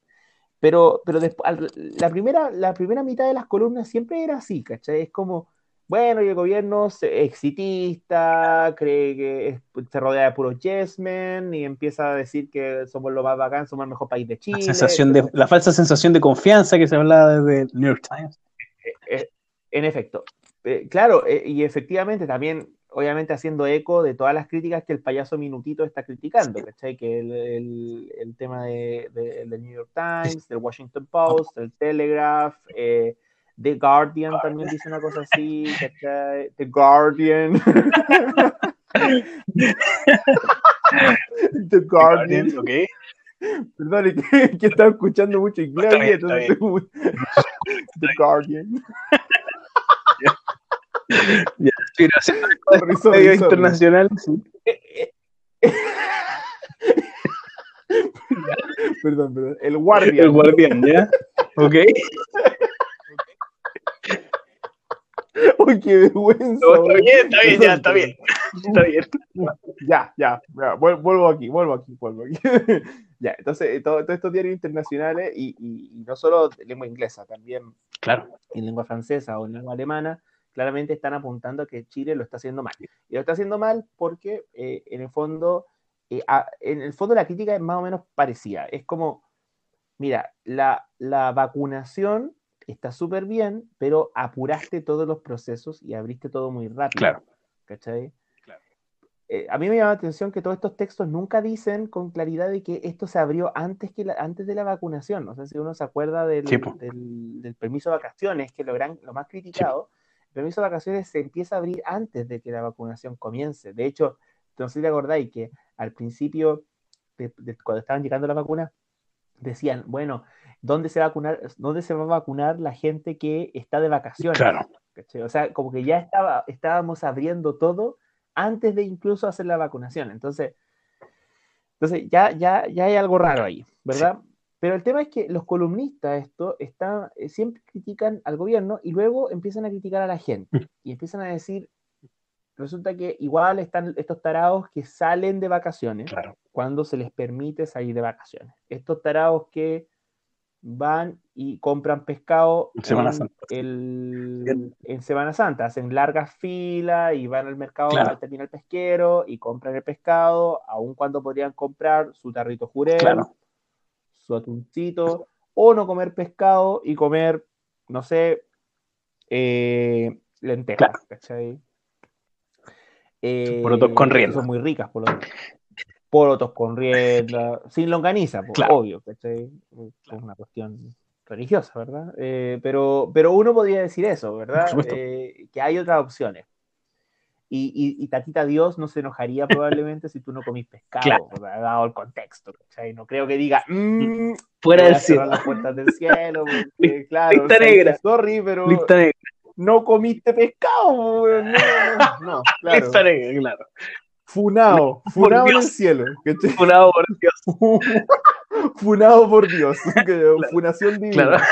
Pero, pero después, la, primera, la primera mitad de las columnas siempre era así, ¿cachai? Es como, bueno, y el gobierno es exitista, cree que es- se rodea de puros yes men y empieza a decir que somos lo más bacán, somos el mejor país de Chile. La, sensación de, la falsa sensación de confianza que se hablaba desde el New York Times. Eh, en efecto. Eh, claro, eh, y efectivamente también, obviamente haciendo eco de todas las críticas que el payaso Minutito está criticando, ¿cachai? Que el, el- el tema de, de- del New York Times, del Washington Post, del Telegraph, eh, The Guardian también dice una cosa así, ¿cachai? The Guardian. The Guardian. Ok. Perdón, que, que estaba escuchando mucho inglés. Está bien, entonces, The Guardian. Sí, gracias. Sorry, sorry, Medios sorry. internacionales, sí. Perdón, perdón. El Guardian. El guardián, ¿ya? Ok. Uy, qué vergüenza. No, está bien, está bien, ya, está bien. Está bien. Ya, ya, ya, vuel- vuelvo aquí, vuelvo aquí, vuelvo aquí. ya, entonces, eh, todo- todos estos diarios internacionales, y, y- y no solo de lengua inglesa, también Claro. en lengua francesa o en lengua alemana, claramente están apuntando a que Chile lo está haciendo mal. Y lo está haciendo mal porque, eh, en el fondo, eh, a- en el fondo la crítica es más o menos parecida. Es como, mira, la, la vacunación está súper bien, pero apuraste todos los procesos y abriste todo muy rápido. Claro. ¿Cachai? Claro. Eh, a mí me llama la atención que todos estos textos nunca dicen con claridad de que esto se abrió antes, que la- antes de la vacunación. No sé si uno se acuerda del, Sí, del- del permiso de vacaciones, que lo, gran, lo más criticado. El permiso de vacaciones se empieza a abrir antes de que la vacunación comience. De hecho, no sé si te acordáis que al principio, de- de- cuando estaban llegando las vacunas, decían, bueno, ¿dónde se, va a vacunar, ¿dónde se va a vacunar la gente que está de vacaciones? O sea, como que ya estaba, estábamos abriendo todo antes de incluso hacer la vacunación. Entonces, entonces ya, ya, ya hay algo raro ahí, ¿verdad? Pero el tema es que los columnistas esto están, eh, siempre critican al gobierno y luego empiezan a criticar a la gente. Y empiezan a decir, resulta que igual están estos tarados que salen de vacaciones Claro. cuando se les permite salir de vacaciones. Estos tarados que van y compran pescado En Semana en, Santa. el- en Semana Santa, hacen largas filas y van al mercado Claro. al terminal pesquero y compran el pescado, aun cuando podrían comprar su tarrito jurel, Claro. su atuncito, o no comer pescado y comer, no sé, eh, lentejas. Eh, Porotos con que rienda. Son muy ricas, por lo Porotos con rienda, sin longaniza, pues, Claro. obvio, ¿cachai? Es una cuestión religiosa, ¿verdad? Eh, pero, pero uno podría decir eso, ¿verdad? Eh, que hay otras opciones. Y, y, y Tatita Dios no se enojaría probablemente si tú no comís pescado, Claro. dado el contexto. ¿cachai? No creo que diga, "Mm, Fuera del cielo. las puertas del cielo, porque, claro, lista o sea, negra. sorry, pero Lista negra, no comiste pescado, weón. no, no, no, claro. lista negra, claro. Funado, Por funado en el cielo. ¿cachai? Funado por Dios, Funado por Dios. Funación divina. claro.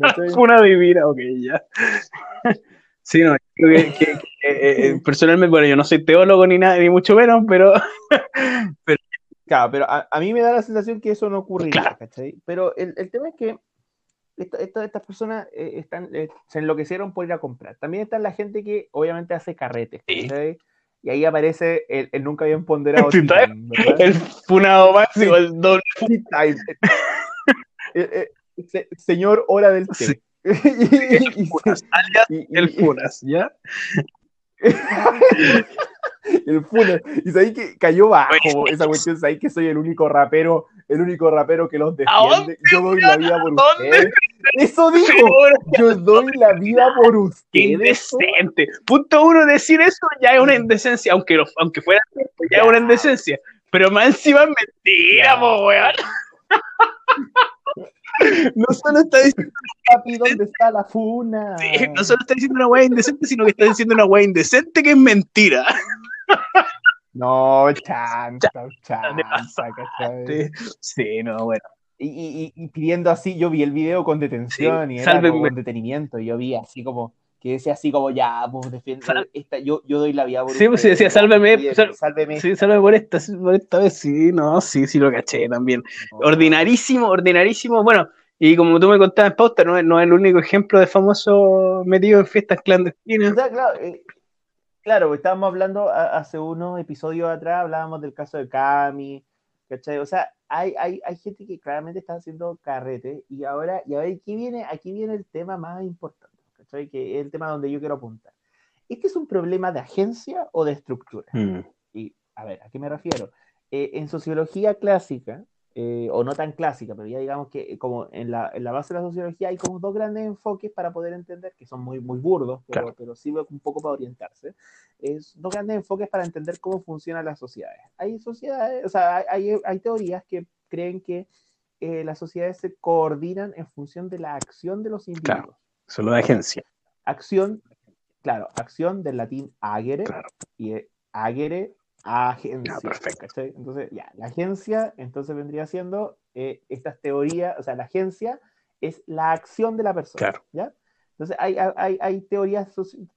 ¿cachai? Una divina, ok, ya. Sí, no, que, que- que, eh, eh, personalmente, bueno, yo no soy teólogo ni nada, ni mucho menos, pero Claro, pero a, a mí me da la sensación que eso no ocurriría, Claro. ¿cachai? Pero el, el tema es que esta- esta- estas personas eh, están, eh, se enloquecieron por ir a comprar. También está la gente que obviamente hace carretes, Sí. Y ahí aparece el, el nunca bien ponderado Sí, ¿verdad? el funado máximo, el doble. Eh, eh, se- señor hora del té. Sí. Y- y- Funas, alias y- y- el Funas, ¿ya? el Funes. Y sabéis que cayó bajo esa cuestión, sabéis que soy el único rapero, el único rapero que los ¿A dónde, defiende. Yo doy la vida por ustedes. Eso dijo. Yo doy la vida por Qué ustedes. indecente. Punto uno, decir eso ya es una indecencia, aunque, lo- aunque fuera cierto, ya es una indecencia. Pero más encima es mentira, po, weón. No solo está diciendo, Papi, ¿dónde está la funa? no solo está diciendo una weá indecente, sino que está diciendo una weá indecente que es mentira. No, chanta, chanta. ¿cachai? Sí, no, bueno. Y, y- y- pidiendo así, yo vi el video con detención Sí, y era con detenimiento. y Yo vi así como, que decía así como, ya, pues defiende, Sal- esta, yo, yo doy la vida por Sí, pues, sí, decía, sálveme, sálveme. Sí, salve por esta, por esta vez, sí, no, sí, sí lo caché también. Ordinarísimo, ordinarísimo. Bueno, y como tú me contabas, Pauta, no es, no es el único ejemplo de famoso metido en fiestas O clandestinas. sea, claro, eh, claro, estábamos hablando a- hace unos episodios atrás, hablábamos del caso de Cami, ¿cachai? O sea, hay, hay, hay gente que claramente está haciendo carrete y ahora, y ahora aquí viene, aquí viene el tema más importante, ¿cachai? Que es el tema donde yo quiero apuntar. ¿Este es un problema de agencia o de estructura? Mm, Y, a ver, ¿a qué me refiero? Eh, en sociología clásica, eh, o no tan clásica, pero ya digamos que eh, como en la, en la base de la sociología hay como dos grandes enfoques para poder entender, que son muy, muy burdos, pero, Claro. pero sirve un poco para orientarse. Es dos grandes enfoques para entender cómo funcionan las sociedades. Hay sociedades, o sea, hay, hay, hay teorías que creen que eh, las sociedades se coordinan en función de la acción de los individuos. Claro. Solo de agencia. Acción, claro, acción del latín agere, Claro. y agere, agencia. Ah, perfecto. ¿cachai? Entonces, ya, la agencia, entonces vendría siendo eh, estas teorías, o sea, la agencia es la acción de la persona. Claro. ¿ya? Entonces, hay, hay, hay teorías,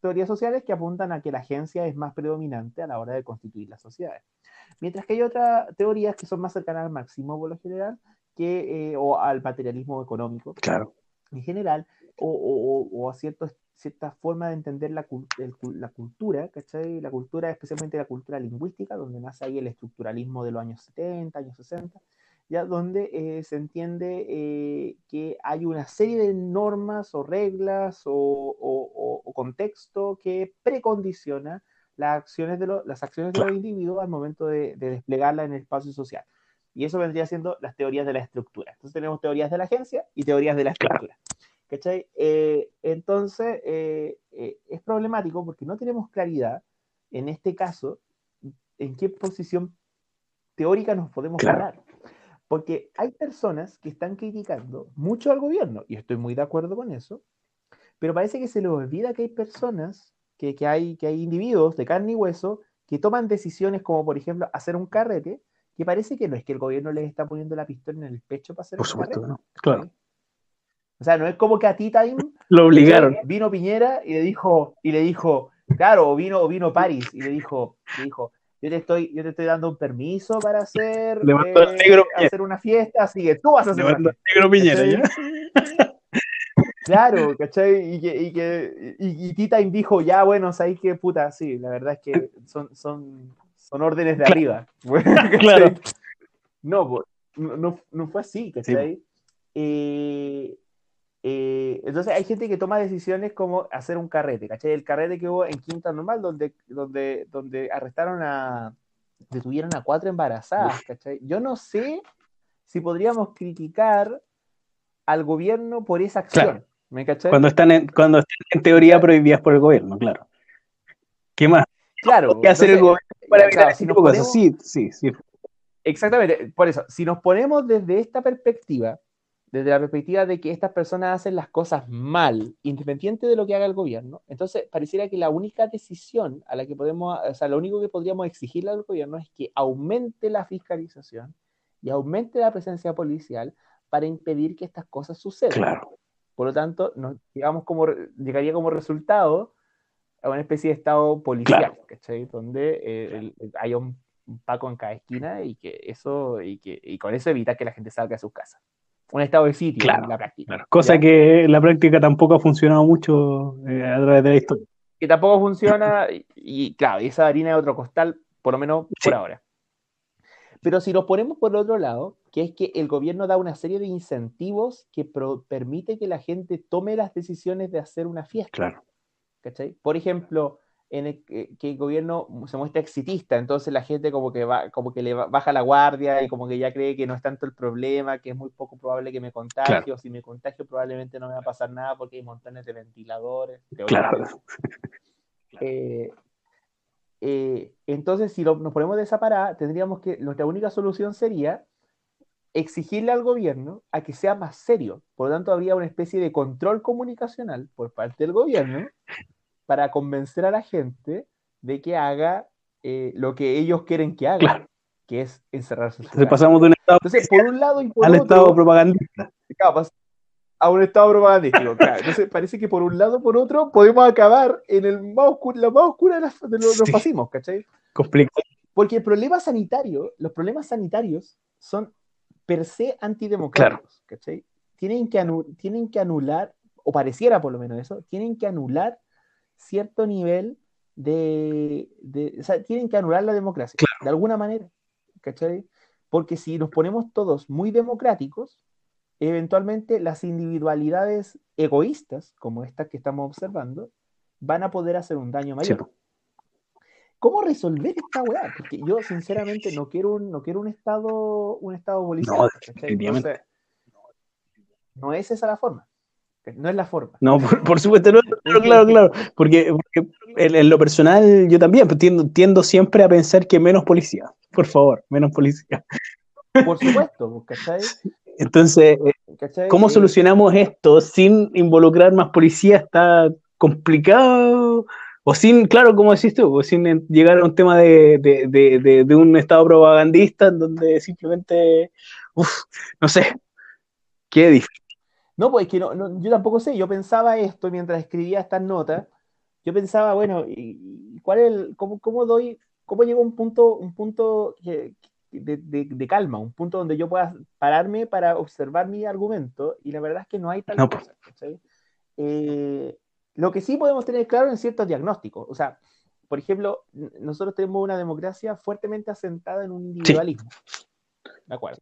teorías sociales que apuntan a que la agencia es más predominante a la hora de constituir las sociedades. Mientras que hay otras teorías que son más cercanas al marxismo por lo general, que, eh, o al materialismo económico, Claro. En general, o, o- o- a ciertos- cierta forma de entender la, el la cultura, ¿cachai? La cultura, especialmente la cultura lingüística, donde nace ahí el estructuralismo de los años 70, años 60, ya donde eh, se entiende eh, que hay una serie de normas o reglas o, o- o- contexto que precondiciona las acciones de, los- las acciones de los individuos al momento de, de desplegarla en el espacio social. Y eso vendría siendo las teorías de la estructura. Entonces tenemos teorías de la agencia y teorías de la estructura. ¿Cachai? Eh, entonces, eh, eh, es problemático porque no tenemos claridad, en este caso, en qué posición teórica nos podemos Claro. parar. Porque hay personas que están criticando mucho al gobierno, y estoy muy de acuerdo con eso, pero parece que se les olvida que hay personas, que, que hay, que hay individuos de carne y hueso que toman decisiones como, por ejemplo, hacer un carrete, que parece que no es que el gobierno les está poniendo la pistola en el pecho para hacer Por supuesto, carrete. ¿no? Claro. O sea, no es como que a ti Time Lo obligaron. vino Piñera y le dijo, y le dijo, claro, o vino, o vino París y le dijo, le dijo, yo te estoy, yo te estoy dando un permiso para hacer, eh, negro hacer una fiesta, así que tú vas a hacer una fiesta. negro Piñera. ¿ya? Claro, ¿cachai? Y que, y que y, y T-Time dijo, ya, bueno, sabéis que puta, sí, la verdad es que son, son, son órdenes de arriba. Claro. No, po, no, no, no fue así, ¿cachai? Eh, eh, entonces hay gente que toma decisiones como hacer un carrete, ¿cachai? El carrete que hubo en Quinta Normal, donde, donde, donde arrestaron a, detuvieron a cuatro embarazadas, ¿cachai? Yo no sé si podríamos criticar al gobierno por esa acción, Claro. ¿me cachai? Cuando están en, cuando están en teoría prohibidas por el gobierno, claro. ¿Qué más? Claro. ¿Qué hacer el gobierno para claro, evitar si ese nos tipo de cosas? ponemos- Sí, sí, sí. Exactamente, por eso, si nos ponemos desde esta perspectiva, desde la perspectiva de que estas personas hacen las cosas mal, independiente de lo que haga el gobierno, entonces pareciera que la única decisión a la que podemos, o sea, lo único que podríamos exigirle al gobierno es que aumente la fiscalización y aumente la presencia policial para impedir que estas cosas sucedan. Claro. Por lo tanto, nos, como, llegaría como resultado a una especie de estado policial, Claro. ¿cachai? Donde eh, el- el- haya un, un Paco en cada esquina y que eso, y que y con eso evitar que la gente salga de sus casas. Un estado de sitio Claro, en la práctica. Claro. Cosa ¿ya? que en la práctica tampoco ha funcionado mucho eh, a través de la historia. que tampoco funciona y, y, claro, y esa harina de otro costal, por lo menos por ahora. Pero si nos ponemos por el otro lado, que es que el gobierno da una serie de incentivos que pro- permite que la gente tome las decisiones de hacer una fiesta. Claro. ¿cachai? Por ejemplo, en el, que el gobierno se muestra exitista, entonces la gente como que, va, como que le ba- baja la guardia y como que ya cree que no es tanto el problema, que es muy poco probable que me contagie, Claro. o si me contagio probablemente no me va a pasar nada porque hay montones de ventiladores. Claro. Eh, eh, entonces, si lo- nos ponemos de esa parada, tendríamos que, nuestra única solución sería exigirle al gobierno a que sea más serio. Por lo tanto, habría una especie de control comunicacional por parte del gobierno para convencer a la gente de que haga eh, lo que ellos quieren que haga, Claro. que es encerrarse en Entonces pasamos de un estado Entonces, por un lado y por al otro, estado propagandista. claro, a un estado propagandístico. claro. Entonces, parece que por un lado o por otro podemos acabar en el más oscuro, la más oscura de, las- de los, los Sí. fascismos, ¿cachai? Complicado. Porque el problema sanitario, los problemas sanitarios son per se antidemocráticos, ¿cachai? Tienen que, tienen que anular, o pareciera por lo menos eso, tienen que anular cierto nivel de, de- o sea, tienen que anular la democracia, de alguna manera, ¿cachai? Porque si nos ponemos todos muy democráticos, eventualmente las individualidades egoístas, como estas que estamos observando, van a poder hacer un daño mayor. ¿Cómo resolver esta weá? Porque yo sinceramente no quiero un, no quiero un estado, un estado policial. No. Entonces, no es esa la forma. No es la forma. No, por, por supuesto, no, claro, claro, claro. Porque, porque en, en lo personal yo también pues, tiendo, tiendo siempre a pensar que menos policía. Por favor, menos policía. Por supuesto, ¿cachai? Entonces, eh, ¿Cachai? ¿cómo solucionamos esto sin involucrar más policía? Está complicado. O sin, claro, como decís tú, o sin llegar a un tema de, de, de, de- de un estado propagandista en donde simplemente, uff, no sé, qué difícil. No, pues es que no, no, yo tampoco sé. Yo pensaba esto mientras escribía estas notas. Yo pensaba, bueno, ¿y, cuál es el, cómo, cómo doy, cómo llego a un punto, un punto de, de- de calma, un punto donde yo pueda pararme para observar mi argumento? Y la verdad es que no hay tal No, pues. cosa. ¿cachai? Eh, lo que sí podemos tener claro en ciertos diagnósticos. O sea, por ejemplo, nosotros tenemos una democracia fuertemente asentada en un individualismo. ¿De acuerdo?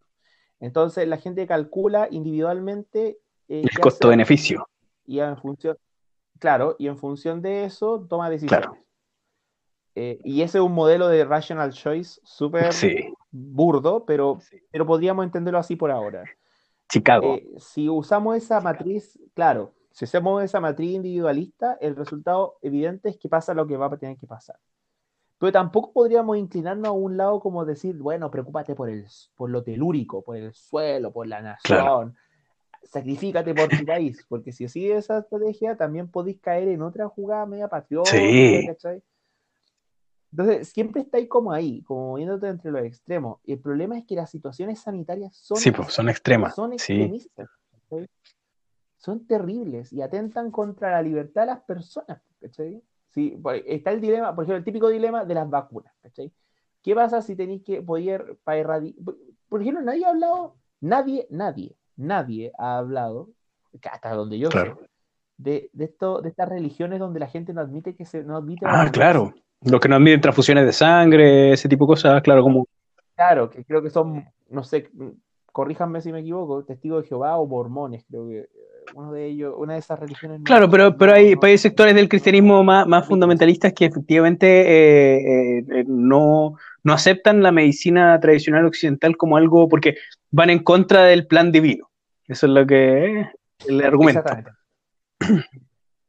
Entonces la gente calcula individualmente eh, El costo-beneficio. y en función, claro, y en función de eso toma decisiones. Claro. Eh, y ese es un modelo de rational choice súper Sí, burdo, pero, Sí. pero podríamos entenderlo así por ahora. Chicago. Eh, si usamos esa matriz, claro, si usamos esa matriz individualista, el resultado evidente es que pasa lo que va a tener que pasar. Pero tampoco podríamos inclinarnos a un lado como decir, bueno, preocúpate por, el, por lo telúrico, por el suelo, por la nación, Claro. Sacrifícate por tu país, porque si así esa estrategia, también podéis caer en otra jugada media patriótica, Sí. ¿cachai? Entonces, siempre estáis como ahí, como moviéndote entre los extremos. Y el problema es que las situaciones sanitarias son Sí, pues, son extremas. son Sí, extremistas. ¿cachai? Son terribles y atentan contra la libertad de las personas. ¿cachai? Sí, está el dilema, por ejemplo, el típico dilema de las vacunas. ¿cachai? ¿Qué pasa si tenéis que poder para erradicar? Por ejemplo, nadie ha hablado, nadie, nadie, nadie ha hablado, hasta donde yo Claro. sé, de, de, esto, de estas religiones donde la gente no admite que se no admite Ah, claro. Los que nos miden transfusiones de sangre, ese tipo de cosas, claro, como. Claro, que creo que son, no sé, corríjanme si me equivoco, testigos de Jehová o mormones, creo que eh, uno de ellos, una de esas religiones. no- Claro, pero, pero no- hay, no- hay sectores del cristianismo más, más fundamentalistas que efectivamente eh, eh, eh, no, no aceptan la medicina tradicional occidental como algo, porque van en contra del plan divino. Eso es lo que es el argumento. Exactamente.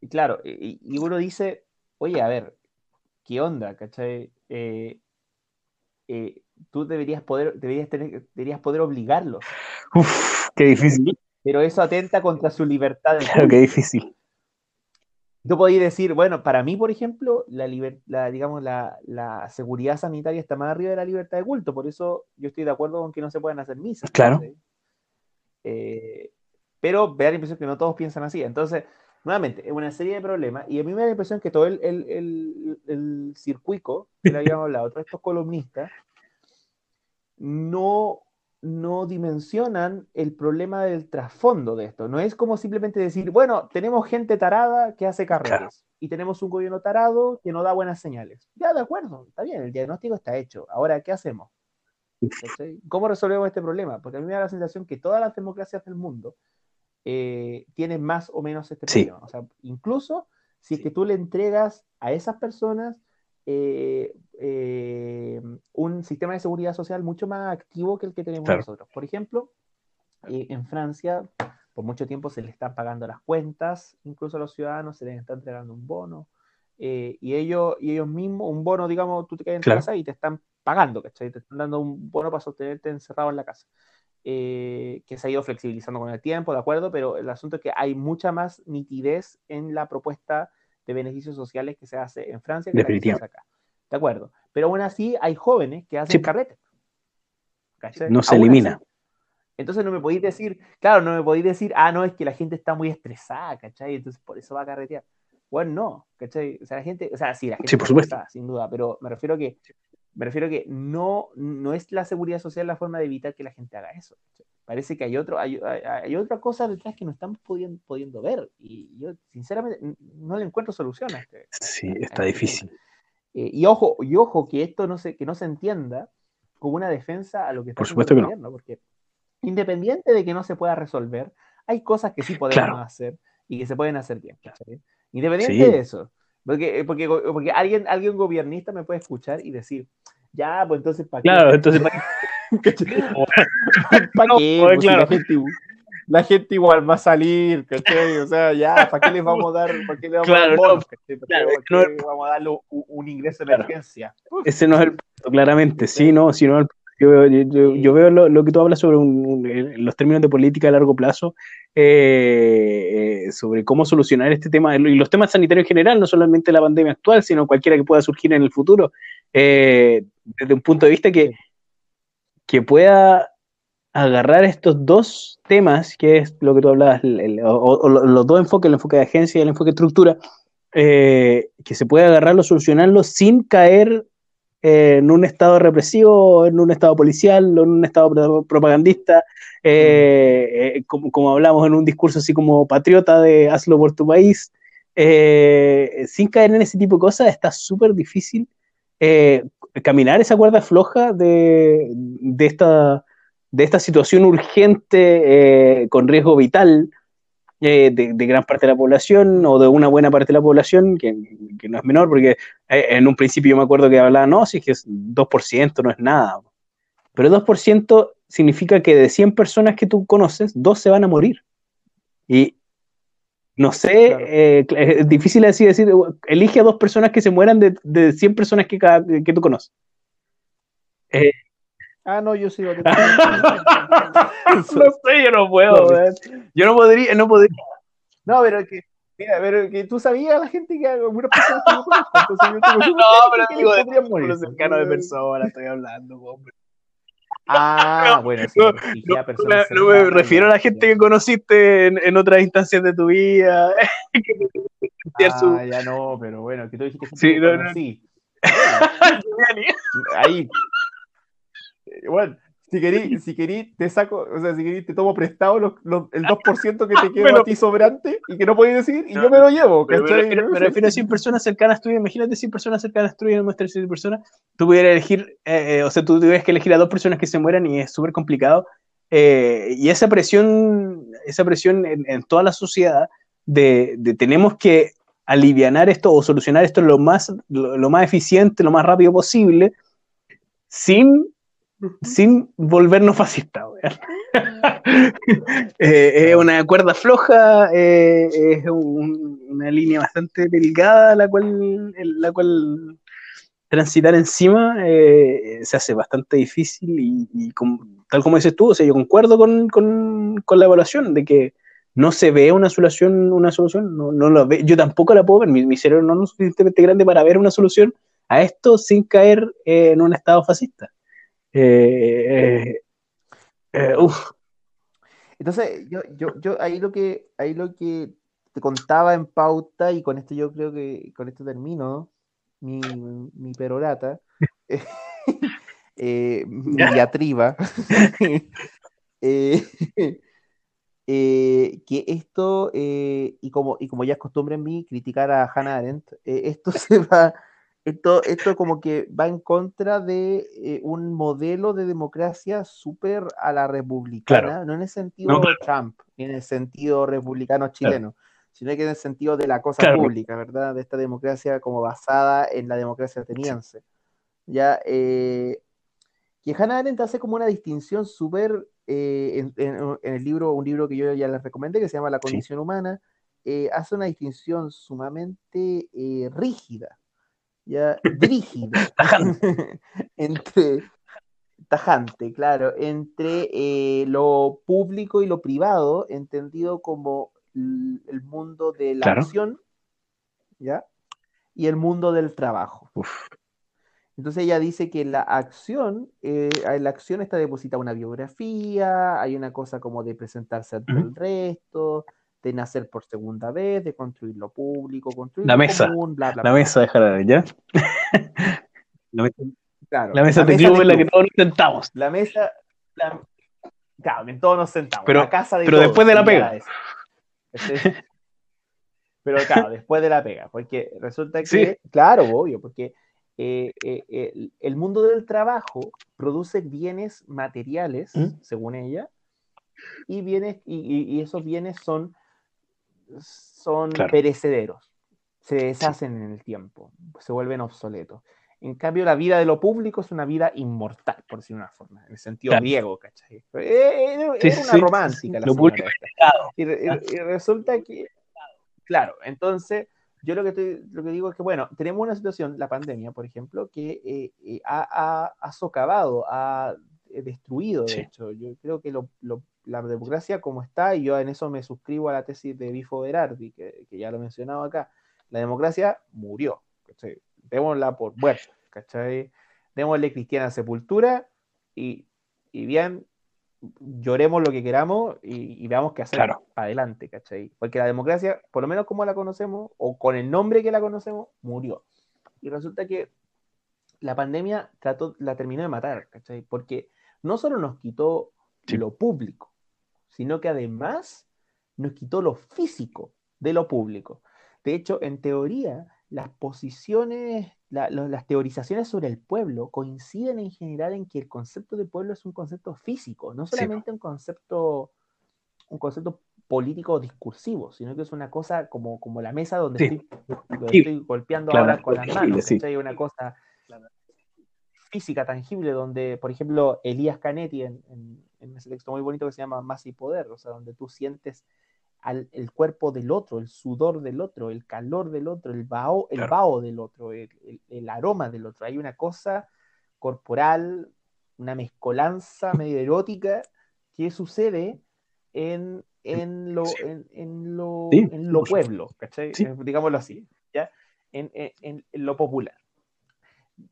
Y claro, y, y uno dice, oye, a ver, ¿qué onda? ¿Cachai? Eh, eh, tú deberías poder, deberías tener, deberías poder obligarlos, Uf, qué difícil. pero eso atenta contra su libertad. de Claro, qué difícil. Tú podías decir, bueno, para mí, por ejemplo, la, liber- la, digamos, la, la seguridad sanitaria está más arriba de la libertad de culto, por eso yo estoy de acuerdo con que no se puedan hacer misas. Claro. Eh, pero me da la impresión que no todos piensan así. Entonces, nuevamente, es una serie de problemas, y a mí me da la impresión que todo el, el, el, el circuito que le habíamos hablado, todos estos columnistas, no, no dimensionan el problema del trasfondo de esto. No es como simplemente decir, bueno, tenemos gente tarada que hace carreras Claro. y tenemos un gobierno tarado que no da buenas señales. Ya, de acuerdo, está bien, el diagnóstico está hecho. Ahora, ¿qué hacemos? ¿Cachai? ¿Cómo resolvemos este problema? Porque a mí me da la sensación que todas las democracias del mundo eh, tienen más o menos este Sí. problema. O sea, incluso si es que tú le entregas a esas personas eh, eh, un sistema de seguridad social mucho más activo que el que tenemos Claro. nosotros. Por ejemplo, en Francia, por mucho tiempo se les están pagando las cuentas, incluso a los ciudadanos se les está entregando un bono, eh, y, ellos, y ellos mismos, un bono, digamos, tú te quedas en Claro. casa y te están pagando, ¿cachai? Te están dando un bono para sostenerte encerrado en la casa. eh, que se ha ido flexibilizando con el tiempo, ¿de acuerdo? Pero el asunto es que hay mucha más nitidez en la propuesta de beneficios sociales que se hace en Francia que la que se hace acá. ¿De acuerdo? Pero aún así hay jóvenes que hacen Sí. carrete. ¿cachai? No se Aún elimina. así. Entonces no me podéis decir, claro, no me podéis decir, ah, no, es que la gente está muy estresada, ¿cachai? Entonces por eso va a carretear. Bueno, no, ¿cachai? O sea, la gente, o sea, sí, la gente Sí, por está supuesto. sin duda, pero me refiero a que, me refiero a que no, no es la seguridad social la forma de evitar que la gente haga eso. Parece que hay otro, hay, hay- hay otra cosa detrás que no estamos pudiendo, pudiendo ver. Y yo, sinceramente, no le encuentro solución a este. Sí, está este difícil. Eh, y ojo, y ojo que esto no se, que no se entienda como una defensa a lo que está Por supuesto el que no. gobierno, porque independiente de que no se pueda resolver, hay cosas que sí podemos Claro. hacer y que se pueden hacer bien. Independiente Sí. de eso. Porque, porque, porque alguien, alguien gobernista me puede escuchar y decir, ya, pues entonces, ¿para qué? Claro, entonces, ¿Para qué? pues, si claro. la, gente, la gente igual va a salir, ¿cachai? O sea, ya, ¿para qué les vamos a dar, para qué les vamos a dar no, bonos, ¿cachai? ¿Para qué- claro, no- qué vamos a darle un, un ingreso de emergencia? ese no es el punto, claramente. Sí, no, si no, yo, yo- yo- yo veo lo, lo que tú hablas sobre un- un- eh, los términos de política a largo plazo, eh, eh, sobre cómo solucionar este tema, y los temas sanitarios en general, no solamente la pandemia actual, sino cualquiera que pueda surgir en el futuro, eh, desde un punto de vista que, que pueda agarrar estos dos temas, que es lo que tú hablabas, el- el- o, o los dos enfoques, el enfoque de agencia y el enfoque de estructura, que se pueda agarrarlo, solucionarlo sin caer eh, en un estado represivo, en un estado policial, en un estado pro- propagandista, eh, eh, como, como hablamos en un discurso así como patriota de hazlo por tu país, sin caer en ese tipo de cosas, está súper difícil caminar esa cuerda floja de, de, esta, de esta situación urgente con riesgo vital eh, de, de gran parte de la población o de una buena parte de la población, que, que no es menor, porque eh, en un principio yo me acuerdo que hablaba, no, si es que es 2% no es nada. Pero 2% significa que de 100 personas que tú conoces, dos se van a morir. Y no sé, Claro. eh, es difícil así decir, elige a dos personas que se mueran de, de 100 personas que, cada- que tú conoces. Ah, no, yo sí lo tengo. no sé, yo no puedo. Yo no podría, no podría. No, pero que, mira, pero que tú sabías a la gente que algunas personas que yo conozco, entonces yo tengo No, pero que digo, de podrían morir. lo cercano de personas estoy hablando, hombre. Ah, No, bueno, sí, no, si No, personas no, no me refiero a la gente que conociste en, en otras instancias de tu vida. su- Ah, ya no, pero bueno, que tú dijiste que Sí, no, no. Ahí. Bueno, si querí, si querí, te saco, o sea, si querí, te tomo prestado los, los- el 2% que te Bueno. a ti sobrante y que no podéis decir, y No, yo me lo llevo, Pero me refiero, me refiero a 100 personas cercanas tuyas. Imagínate 100 personas cercanas tuyas, muestra 100 personas. Tú pudieras elegir, eh, eh, o sea, tú tuvieras que elegir a dos personas que se mueran y es súper complicado. Eh, y esa presión, esa presión en, en toda la sociedad de, de tenemos que alivianar esto o solucionar esto lo más, lo, lo más eficiente, lo más rápido posible, sin, sin volvernos fascistas. weón. Eh, es una cuerda floja, eh, es un- una línea bastante delgada la cual, la cual transitar encima eh, se hace bastante difícil y, tal como dices tú, o sea, yo concuerdo con, con- con la evaluación de que no se ve una solución, una solución, no, no la ve, yo tampoco la puedo ver, mi, mi cerebro no es lo suficientemente grande para ver una solución a esto sin caer eh, en un estado fascista. Eh, eh, eh, uf, Entonces, yo, yo, yo ahí lo que, ahí lo que te contaba en pauta, y con esto yo creo que con esto termino mi, mi perorata, eh, mi diatriba, que esto, y, como, y como ya es costumbre en mí criticar a Hannah Arendt, esto se va, esto, esto como que va en contra de eh, un modelo de democracia súper a la republicana, Claro. no en el sentido No, claro. Trump, ni en el sentido republicano chileno, sino que en el sentido de la cosa pública, ¿verdad? De esta democracia como basada en la democracia ateniense. Ya, eh, que Hannah Arendt hace como una distinción súper eh, en, en- en el libro, un libro que yo ya les recomendé, que se llama La Sí. condición humana, eh, hace una distinción sumamente eh, rígida, ya rígida, Tajante. entre tajante, claro, entre eh, lo público y lo privado, entendido como el mundo de la Claro. acción, ¿ya? Y el mundo del trabajo. uf, Entonces ella dice que la acción, eh, en la acción está depositada una biografía, hay una cosa como de presentarse ante el resto, de nacer por segunda vez, de construir lo público, construir La mesa. común, bla, bla, la bla. mesa de Harare, ¿ya? la mesa, Claro, la mesa de mesa club en la que todos nos sentamos. La mesa, la- claro, en todos nos sentamos, Pero- la casa de pero todos, después de la pega. Este- pero claro, después de la pega, porque resulta que, Sí. claro, obvio, porque eh, eh, el, el mundo del trabajo produce bienes materiales, ¿Mm? según ella, y bienes, y esos bienes son, son Claro. perecederos, se deshacen en el tiempo, se vuelven obsoletos. En cambio, la vida de lo público es una vida inmortal, por decirlo de una forma, en el sentido Claro. griego, ¿cachai? Eh, Era, Sí, era sí, una sí, romántica sí, la lo público. Y, y- y resulta que, claro, entonces yo lo que, estoy- lo que digo es que, bueno, tenemos una situación, la pandemia, por ejemplo, que eh, eh, ha, ha- ha socavado, ha destruido, de Sí. hecho. Yo creo que lo- lo- la democracia como está, y yo en eso me suscribo a la tesis de Bifo Berardi, que, que ya lo he mencionado acá, la democracia murió, ¿cachai? Démosla por muerta, ¿cachai? Démosle cristiana sepultura y, y bien, lloremos lo que queramos y, y veamos qué hacer Claro. para adelante, ¿cachai? Porque la democracia, por lo menos como la conocemos, o con el nombre que la conocemos, murió. Y resulta que la pandemia trató, la terminó de matar, ¿cachai? Porque no solo nos quitó Sí. lo público, sino que además nos quitó lo físico de lo público. De hecho, en teoría, las posiciones, la- lo- las teorizaciones sobre el pueblo coinciden en general en que el concepto de pueblo es un concepto físico, no Sí. solamente un concepto, un concepto político discursivo, sino que es una cosa como, como la mesa donde, Sí. estoy, golpeando Claro, ahora con las manos. sí. Una cosa física, tangible, donde, por ejemplo, Elías Canetti en, en- en ese texto muy bonito que se llama Más y Poder, o sea, donde tú sientes al, el cuerpo del otro, el sudor del otro, el calor del otro, el vaho, el Claro. vaho del otro, el, el- el aroma del otro. Hay una cosa corporal, una mezcolanza medio erótica que sucede en, en lo, Sí. en, en lo, Sí, en lo pueblo, ¿cachai? Sí. Eh, Digámoslo así, ¿ya? En- en lo popular.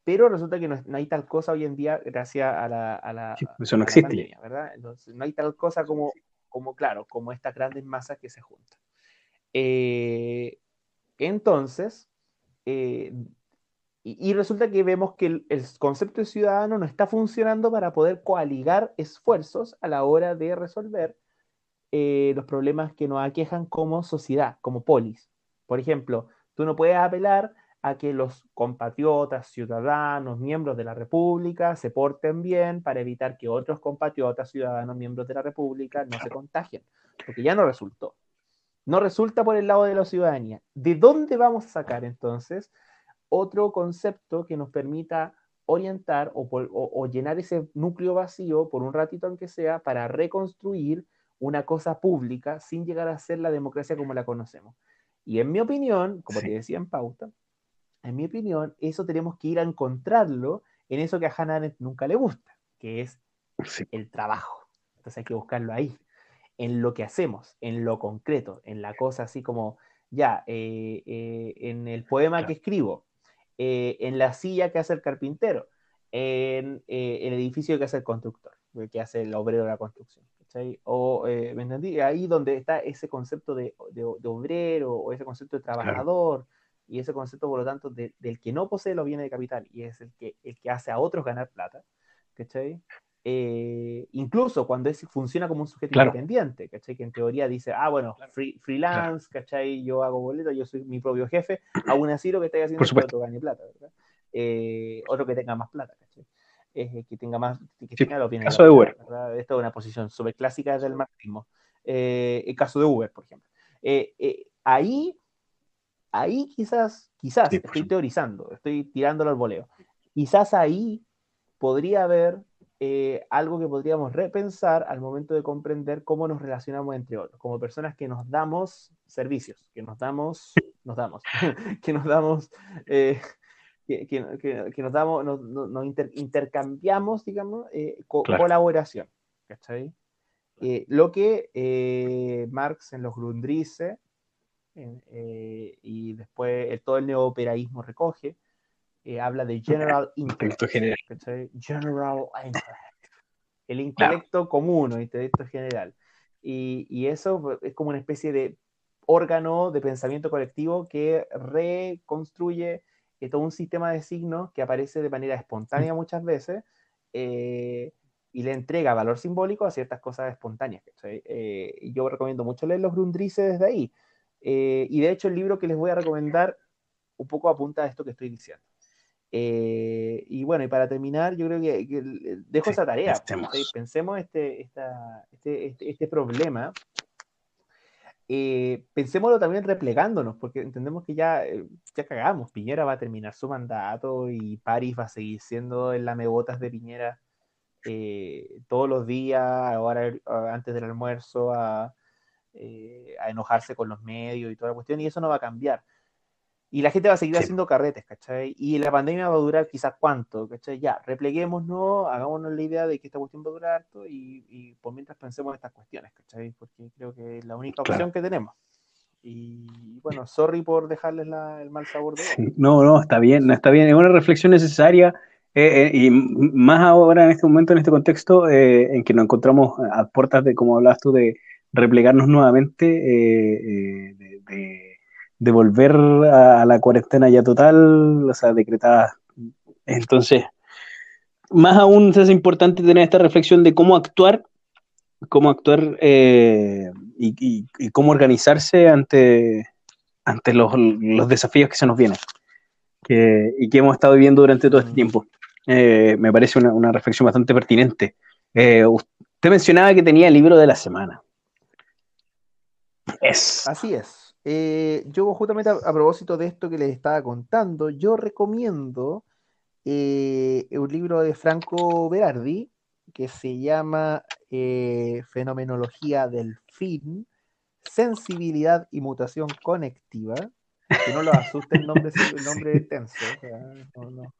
Pero resulta que no, no hay tal cosa hoy en día gracias a la, a la, Sí, eso no a la existe. pandemia, ¿verdad? Entonces, no hay tal cosa como, como, claro, como estas grandes masas que se juntan. Eh, entonces, eh, y, y resulta que vemos que el, el concepto de ciudadano no está funcionando para poder coaligar esfuerzos a la hora de resolver eh, los problemas que nos aquejan como sociedad, como polis. Por ejemplo, tú no puedes apelar a que los compatriotas, ciudadanos, miembros de la República se porten bien para evitar que otros compatriotas, ciudadanos, miembros de la República no se contagien, porque ya no resultó. No resulta por el lado de la ciudadanía. ¿De dónde vamos a sacar entonces otro concepto que nos permita orientar o, por- o- o llenar ese núcleo vacío por un ratito aunque sea para reconstruir una cosa pública sin llegar a ser la democracia como la conocemos? Y en mi opinión, como Sí. te decía en pauta, en mi opinión, eso tenemos que ir a encontrarlo en eso que a Hannah Arendt nunca le gusta, que es Sí. el trabajo. Entonces hay que buscarlo ahí, en lo que hacemos, en lo concreto, en la cosa así como, ya, eh, eh, en el poema que escribo, eh, en la silla que hace el carpintero, en el edificio que hace el constructor, que hace el obrero de la construcción. ¿cachai? O, ¿me entendí? Ahí donde está ese concepto de, de- de obrero o ese concepto de trabajador y ese concepto, por lo tanto, de- del que no posee los bienes de capital y es el que, el que hace a otros ganar plata, ¿cachai? Eh, incluso cuando es, funciona como un sujeto Claro. independiente, ¿cachai? Que en teoría dice, ah, bueno, free- freelance, ¿cachai? Yo hago boleto, yo soy mi propio jefe, aún así lo que estoy haciendo Por es que otro gane plata, ¿verdad? Eh, otro que tenga más plata, ¿cachai? Eh, que tenga más, que Sí, tenga los bienes caso de Uber. ¿verdad? Esto es una posición súper clásica del marxismo. Eh, el caso de Uber, por ejemplo. Eh, eh, ahí, ahí quizás, quizás, Sí, estoy teorizando, estoy tirándolo al voleo. Quizás ahí podría haber eh, algo que podríamos repensar al momento de comprender cómo nos relacionamos entre otros, como personas que nos damos servicios, que nos damos, nos damos, que nos damos, eh, que, que- que- que nos damos, nos, nos- nos inter- intercambiamos, digamos, eh, co- Claro. colaboración, ¿cachai? Lo que Marx en los Grundrisse en- eh, y después el- todo el neoperaísmo recoge, eh, habla de general intellect. Intelecto general. General intellect. El intelecto común o intelecto general. Y, y eso pues, es como una especie de órgano de pensamiento colectivo que reconstruye eh, todo un sistema de signos que aparece de manera espontánea muchas veces eh, y le entrega valor simbólico a ciertas cosas espontáneas. ¿cachai? Eh, yo recomiendo mucho leer los Grundrisse desde ahí. Eh, y de hecho el libro que les voy a recomendar un poco apunta a esto que estoy diciendo. Eh, y bueno, y para terminar, yo creo que, que dejo Sí, esa tarea. pensemos. este, esta- este, este, este problema. Eh, pensémoslo también replegándonos, porque entendemos que ya, eh, ya cagamos. Piñera va a terminar su mandato y París va a seguir siendo el lamebotas de Piñera eh, todos los días, ahora a- antes del almuerzo, a, eh, a enojarse con los medios y toda la cuestión, y eso no va a cambiar. Y la gente va a seguir Sí. haciendo carretes, ¿cachai? Y la pandemia va a durar quizás cuánto, ¿cachai? Ya, repleguémonos, hagámonos la idea de que esta cuestión va a durar harto y, y por mientras pensemos en estas cuestiones, ¿cachai? Porque creo que es la única Claro. opción que tenemos. Y bueno, sorry por dejarles la- el mal sabor de. Sí, No, no, está bien, no, está bien. Es una reflexión necesaria eh, eh, y más ahora en este momento, en este contexto, eh, en que nos encontramos a puertas de, como hablabas tú, de replegarnos nuevamente, eh, eh, de, de- de volver a, a la cuarentena ya total, o sea, decretada. Entonces, más aún hace importante tener esta reflexión de cómo actuar, cómo actuar eh, y, y- y cómo organizarse ante, ante los, los desafíos que se nos vienen que- y que hemos estado viviendo durante todo este tiempo. Eh, me parece una, una reflexión bastante pertinente. Usted mencionaba que tenía el libro de la semana. Es. Así es. Eh, yo justamente a, a propósito de esto que les estaba contando, yo recomiendo eh, un libro de Franco Berardi que se llama eh, Fenomenología del fin, Sensibilidad y Mutación Conectiva. Que no lo asuste el nombre, el nombre extenso. o sea, no, no.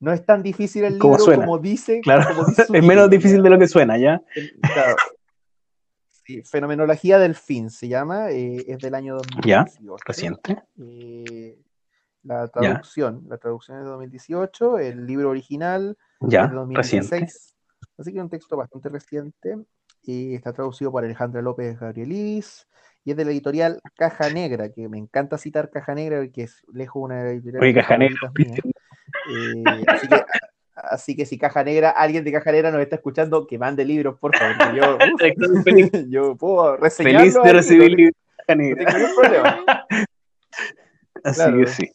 No es tan difícil el Como libro suena. como dice. Claro, como dice su es menos difícil de lo que suena, ¿ya? Claro. Sí, Fenomenología del fin se llama, eh, es del año Ya, 2018. Reciente. Eh, la traducción, la traducción es de 2018, el libro original Ya, es de 2016. reciente. Así que es un texto bastante reciente. Y está traducido por Alejandra López Gabrielis. Y es de la editorial Caja Negra, que me encanta citar Caja Negra porque es lejos una editoriales Oye, Caja Negra. Eh, así, que, así que si Caja Negra, alguien de Caja Negra nos está escuchando, que mande libros, por favor. yo, uf, Feliz, yo puedo reseñarlo feliz de recibir no, libro de Caja Negra. problema. Así claro. que sí.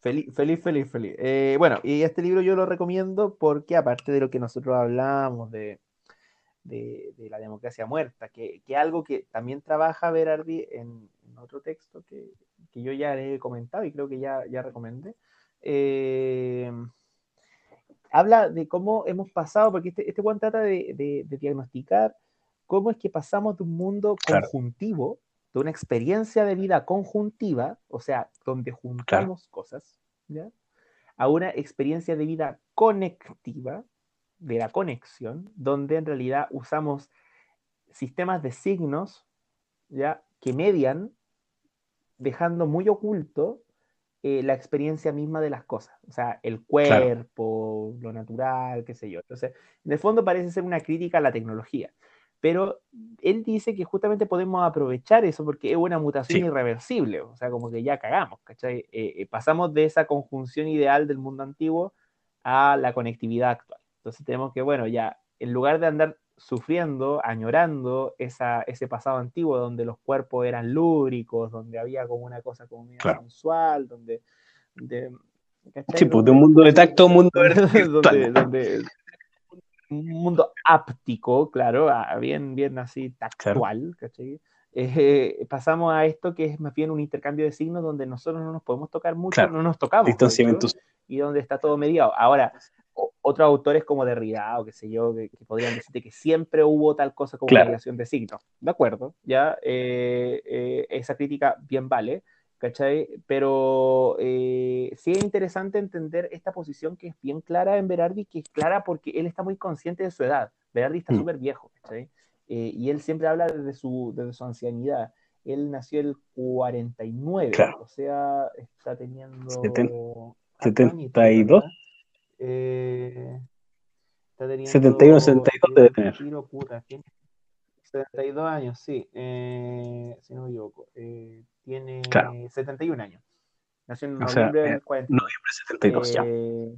Feliz, feliz, feliz, feliz. Eh, bueno, y este libro yo lo recomiendo porque aparte de lo que nosotros hablamos de, de, de la democracia muerta, que, que algo que también trabaja Berardi en, en otro texto que, que yo ya le he comentado y creo que ya, ya recomendé, eh, habla de cómo hemos pasado, porque este, este Juan trata de, de- de diagnosticar cómo es que pasamos de un mundo Claro. conjuntivo de una experiencia de vida conjuntiva, o sea, donde juntamos cosas, ¿ya? a una experiencia de vida conectiva, de la conexión, donde en realidad usamos sistemas de signos ¿ya? que median, dejando muy oculto eh, la experiencia misma de las cosas, o sea, el cuerpo, lo natural, qué sé yo. Entonces, en el fondo parece ser una crítica a la tecnología, pero él dice que justamente podemos aprovechar eso porque es una mutación Sí. irreversible, o sea, como que ya cagamos, ¿cachai? Eh, eh, pasamos de esa conjunción ideal del mundo antiguo a la conectividad actual. Entonces tenemos que, bueno, ya, en lugar de andar sufriendo, añorando esa, ese pasado antiguo donde los cuerpos eran lúbricos, donde había como una cosa como medio Claro. sensual, donde... de-. Sí, pues, de un mundo de tacto un mundo donde, virtual. donde- un mundo áptico, claro, bien, bien así tactual, ¿cachai? Eh, pasamos a esto que es más bien un intercambio de signos donde nosotros no nos podemos tocar mucho, Claro. no nos tocamos Distanciamiento. y donde está todo mediado. Ahora, otros autores como Derrida o qué sé yo, que, que podrían decirte que siempre hubo tal cosa como Claro. mediación de signos. De acuerdo, ya eh, eh, esa crítica bien vale, ¿cachai? Pero eh, sí es interesante entender esta posición que es bien clara en Berardi, que es clara porque él está muy consciente de su edad. Berardi está Mm. súper viejo, ¿cachai? Y él siempre habla desde su, desde su ancianidad. Él nació el 49, Claro. o sea, está teniendo... Seten- hartos añitos, 72. Eh, está teniendo 71, 72 debe tener. tiro, puta, tiene 72 años, sí, eh, si no me equivoco. Eh, tiene Claro. 71 años. Nació en noviembre eh, del 40. Noviembre 72 ya. Eh,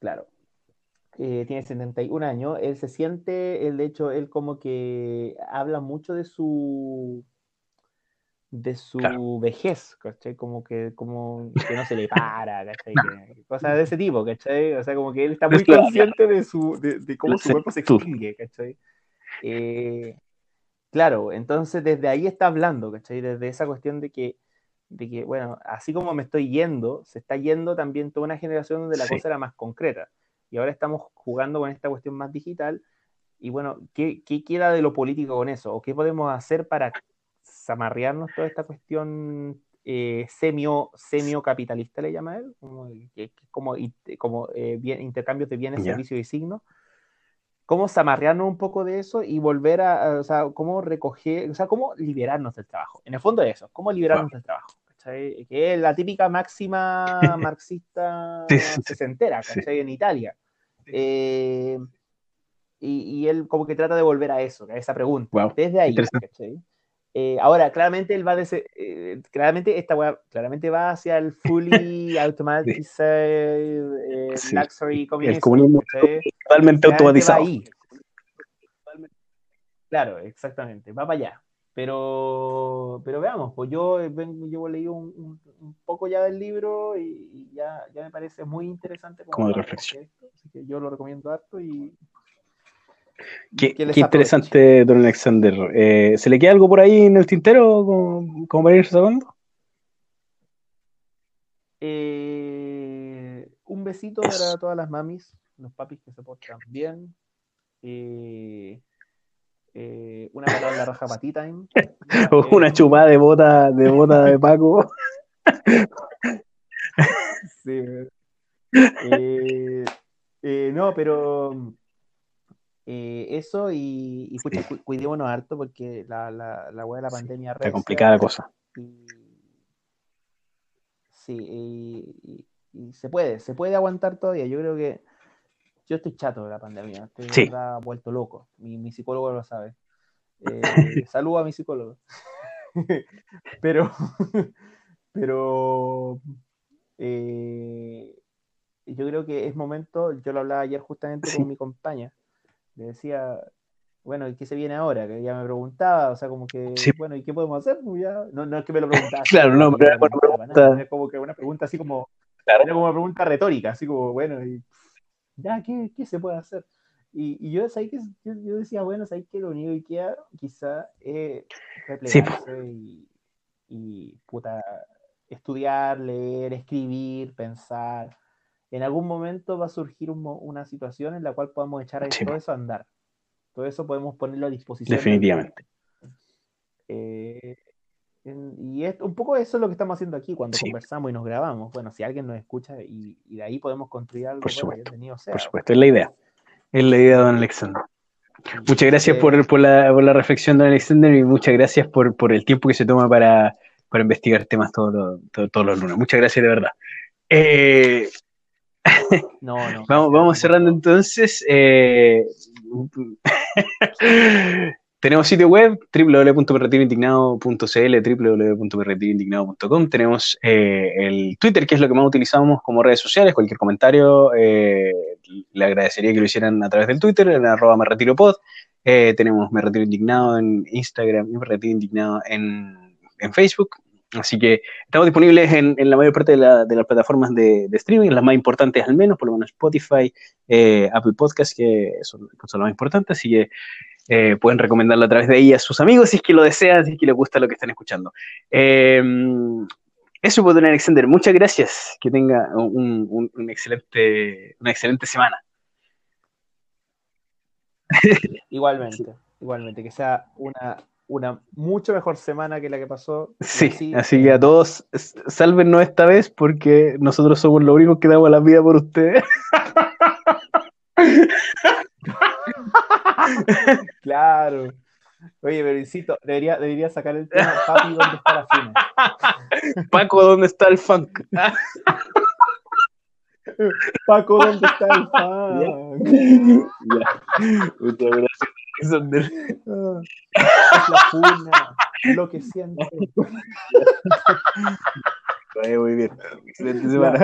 Claro. Eh, tiene 71 años. Él se siente, él, de hecho, él como que habla mucho de su de su Claro. vejez, ¿cachai? Como que, como que no se le para, ¿cachai? Que- cosas de ese tipo, ¿cachai? O sea, como que él está muy consciente de su, de, de cómo su cuerpo se extingue, ¿cachai? Eh, claro, entonces desde ahí está hablando, ¿cachai? Desde esa cuestión de que, de que, bueno, así como me estoy yendo, se está yendo también toda una generación donde la Sí. cosa era más concreta. Y ahora estamos jugando con esta cuestión más digital. Y bueno, ¿qué, qué queda de lo político con eso? ¿O qué podemos hacer para zamarrearnos toda esta cuestión eh, semio, semio-capitalista, le llama él? Como, como, eh, bien- intercambios de bienes, servicios y signos. ¿Cómo zamarrearnos un poco de eso y volver a, o sea, cómo recoger, o sea, cómo liberarnos del trabajo? En el fondo es eso, ¿cómo liberarnos del trabajo? ¿cachai? Que es la típica máxima marxista sesentera. ¿cachai? En Italia. Eh, y, y él como que trata de volver a eso, a esa pregunta. Wow. Desde ahí. ¿cachai? Eh, ahora, claramente él va de ese, eh, claramente esta weá, claramente va hacia el fully automatized eh, Sí. luxury El communism, comunismo ¿cachai? totalmente automatizado. ahí. Claro, exactamente, va para allá. Pero, pero veamos, pues yo vengo, yo leí un, un- un poco ya del libro y, y ya, ya me parece muy interesante Como de para reflexión. esto, así que yo lo recomiendo harto y Qué, interesante, don Alexander. Eh, ¿Se le queda algo por ahí en el tintero como, como para ir sacando? Eh, un besito Eso. para todas las mamis, los papis que se portan bien. Eh, eh, una en la raja para time. Una chupada de bota de bota de Paco. Sí. No, pero eh, eso y, y pucha, cu- cuidémonos harto porque la, la, la weá de la Sí, pandemia Está recia complicada la cosa. y- sí, y, se puede, se puede aguantar todavía. Yo creo que yo estoy chato de la pandemia, estoy Sí. vuelto loco. Mi, mi psicólogo lo sabe. Eh, saludo a mi psicólogo. pero, pero eh, yo creo que es momento, yo lo hablaba ayer justamente Sí. con mi compañía, le decía, bueno, ¿y qué se viene ahora? Que ella me preguntaba, o sea, como que, Sí. bueno, ¿y qué podemos hacer? Pues ya, no, no es que me lo preguntaba. así, Claro, no, como pero que pregunta- era como que una pregunta así como, Claro. era como una pregunta retórica, así como, bueno, y ya, ¿qué, qué se puede hacer? Y, y yo, ¿sabes qué? Yo, yo decía, bueno, ¿sabes qué? Lo único que queda quizá es Sí, replegarse y, y, puta, estudiar, leer, escribir, pensar. En algún momento va a surgir un una situación en la cual podamos echar Sí, todo eso a andar. Todo eso podemos ponerlo a disposición. Definitivamente. Eh, en- y es, un poco eso es lo que estamos haciendo aquí cuando Sí. conversamos y nos grabamos. Bueno, si alguien nos escucha y, y de ahí podemos construir algo, Por bueno, supuesto, bienvenido sea. Por supuesto, es la idea. Es la idea, don Alexander. Muchas gracias por, por la, por la reflexión, don Alexander, y muchas gracias por, por el tiempo que se toma para, para investigar temas todos los, todos, todos los lunes. Muchas gracias de verdad. Eh, No, no. Vamos, vamos cerrando entonces. eh, tenemos sitio web www.perretiroindignado.cl, www.perretiroindignado.com. Tenemos eh, el Twitter, que es lo que más utilizamos como redes sociales. Cualquier comentario, eh, le agradecería que lo hicieran a través del Twitter, en arroba me retiro pod. Eh, tenemos Me Retiro Indignado en Instagram y Me Retiro Indignado en, en Facebook. Así que estamos disponibles en, en la mayor parte de, la- de las plataformas de, de streaming, las más importantes al menos, por lo menos Spotify, eh, Apple Podcast, que son, son las más importantes, así que eh, pueden recomendarlo a través de ahí a sus amigos si es que lo desean, si es que les gusta lo que están escuchando. Eh, eso, pues, don Alexander, muchas gracias. Que tenga un- un excelente, una excelente semana. Igualmente, igualmente, que sea una, una mucho mejor semana que la que pasó. Sí, así, que a todos, sálvenos esta vez porque nosotros somos los únicos que damos la vida por ustedes. Claro. Oye, pero insisto, debería, debería sacar el tema, papi, ¿dónde está la fina? Paco, ¿dónde está el funk? Paco, ¿dónde está el funk? Ya. Muchas gracias, Alexander. Es la funa, lo que siento. Muy bien. Excelente semana.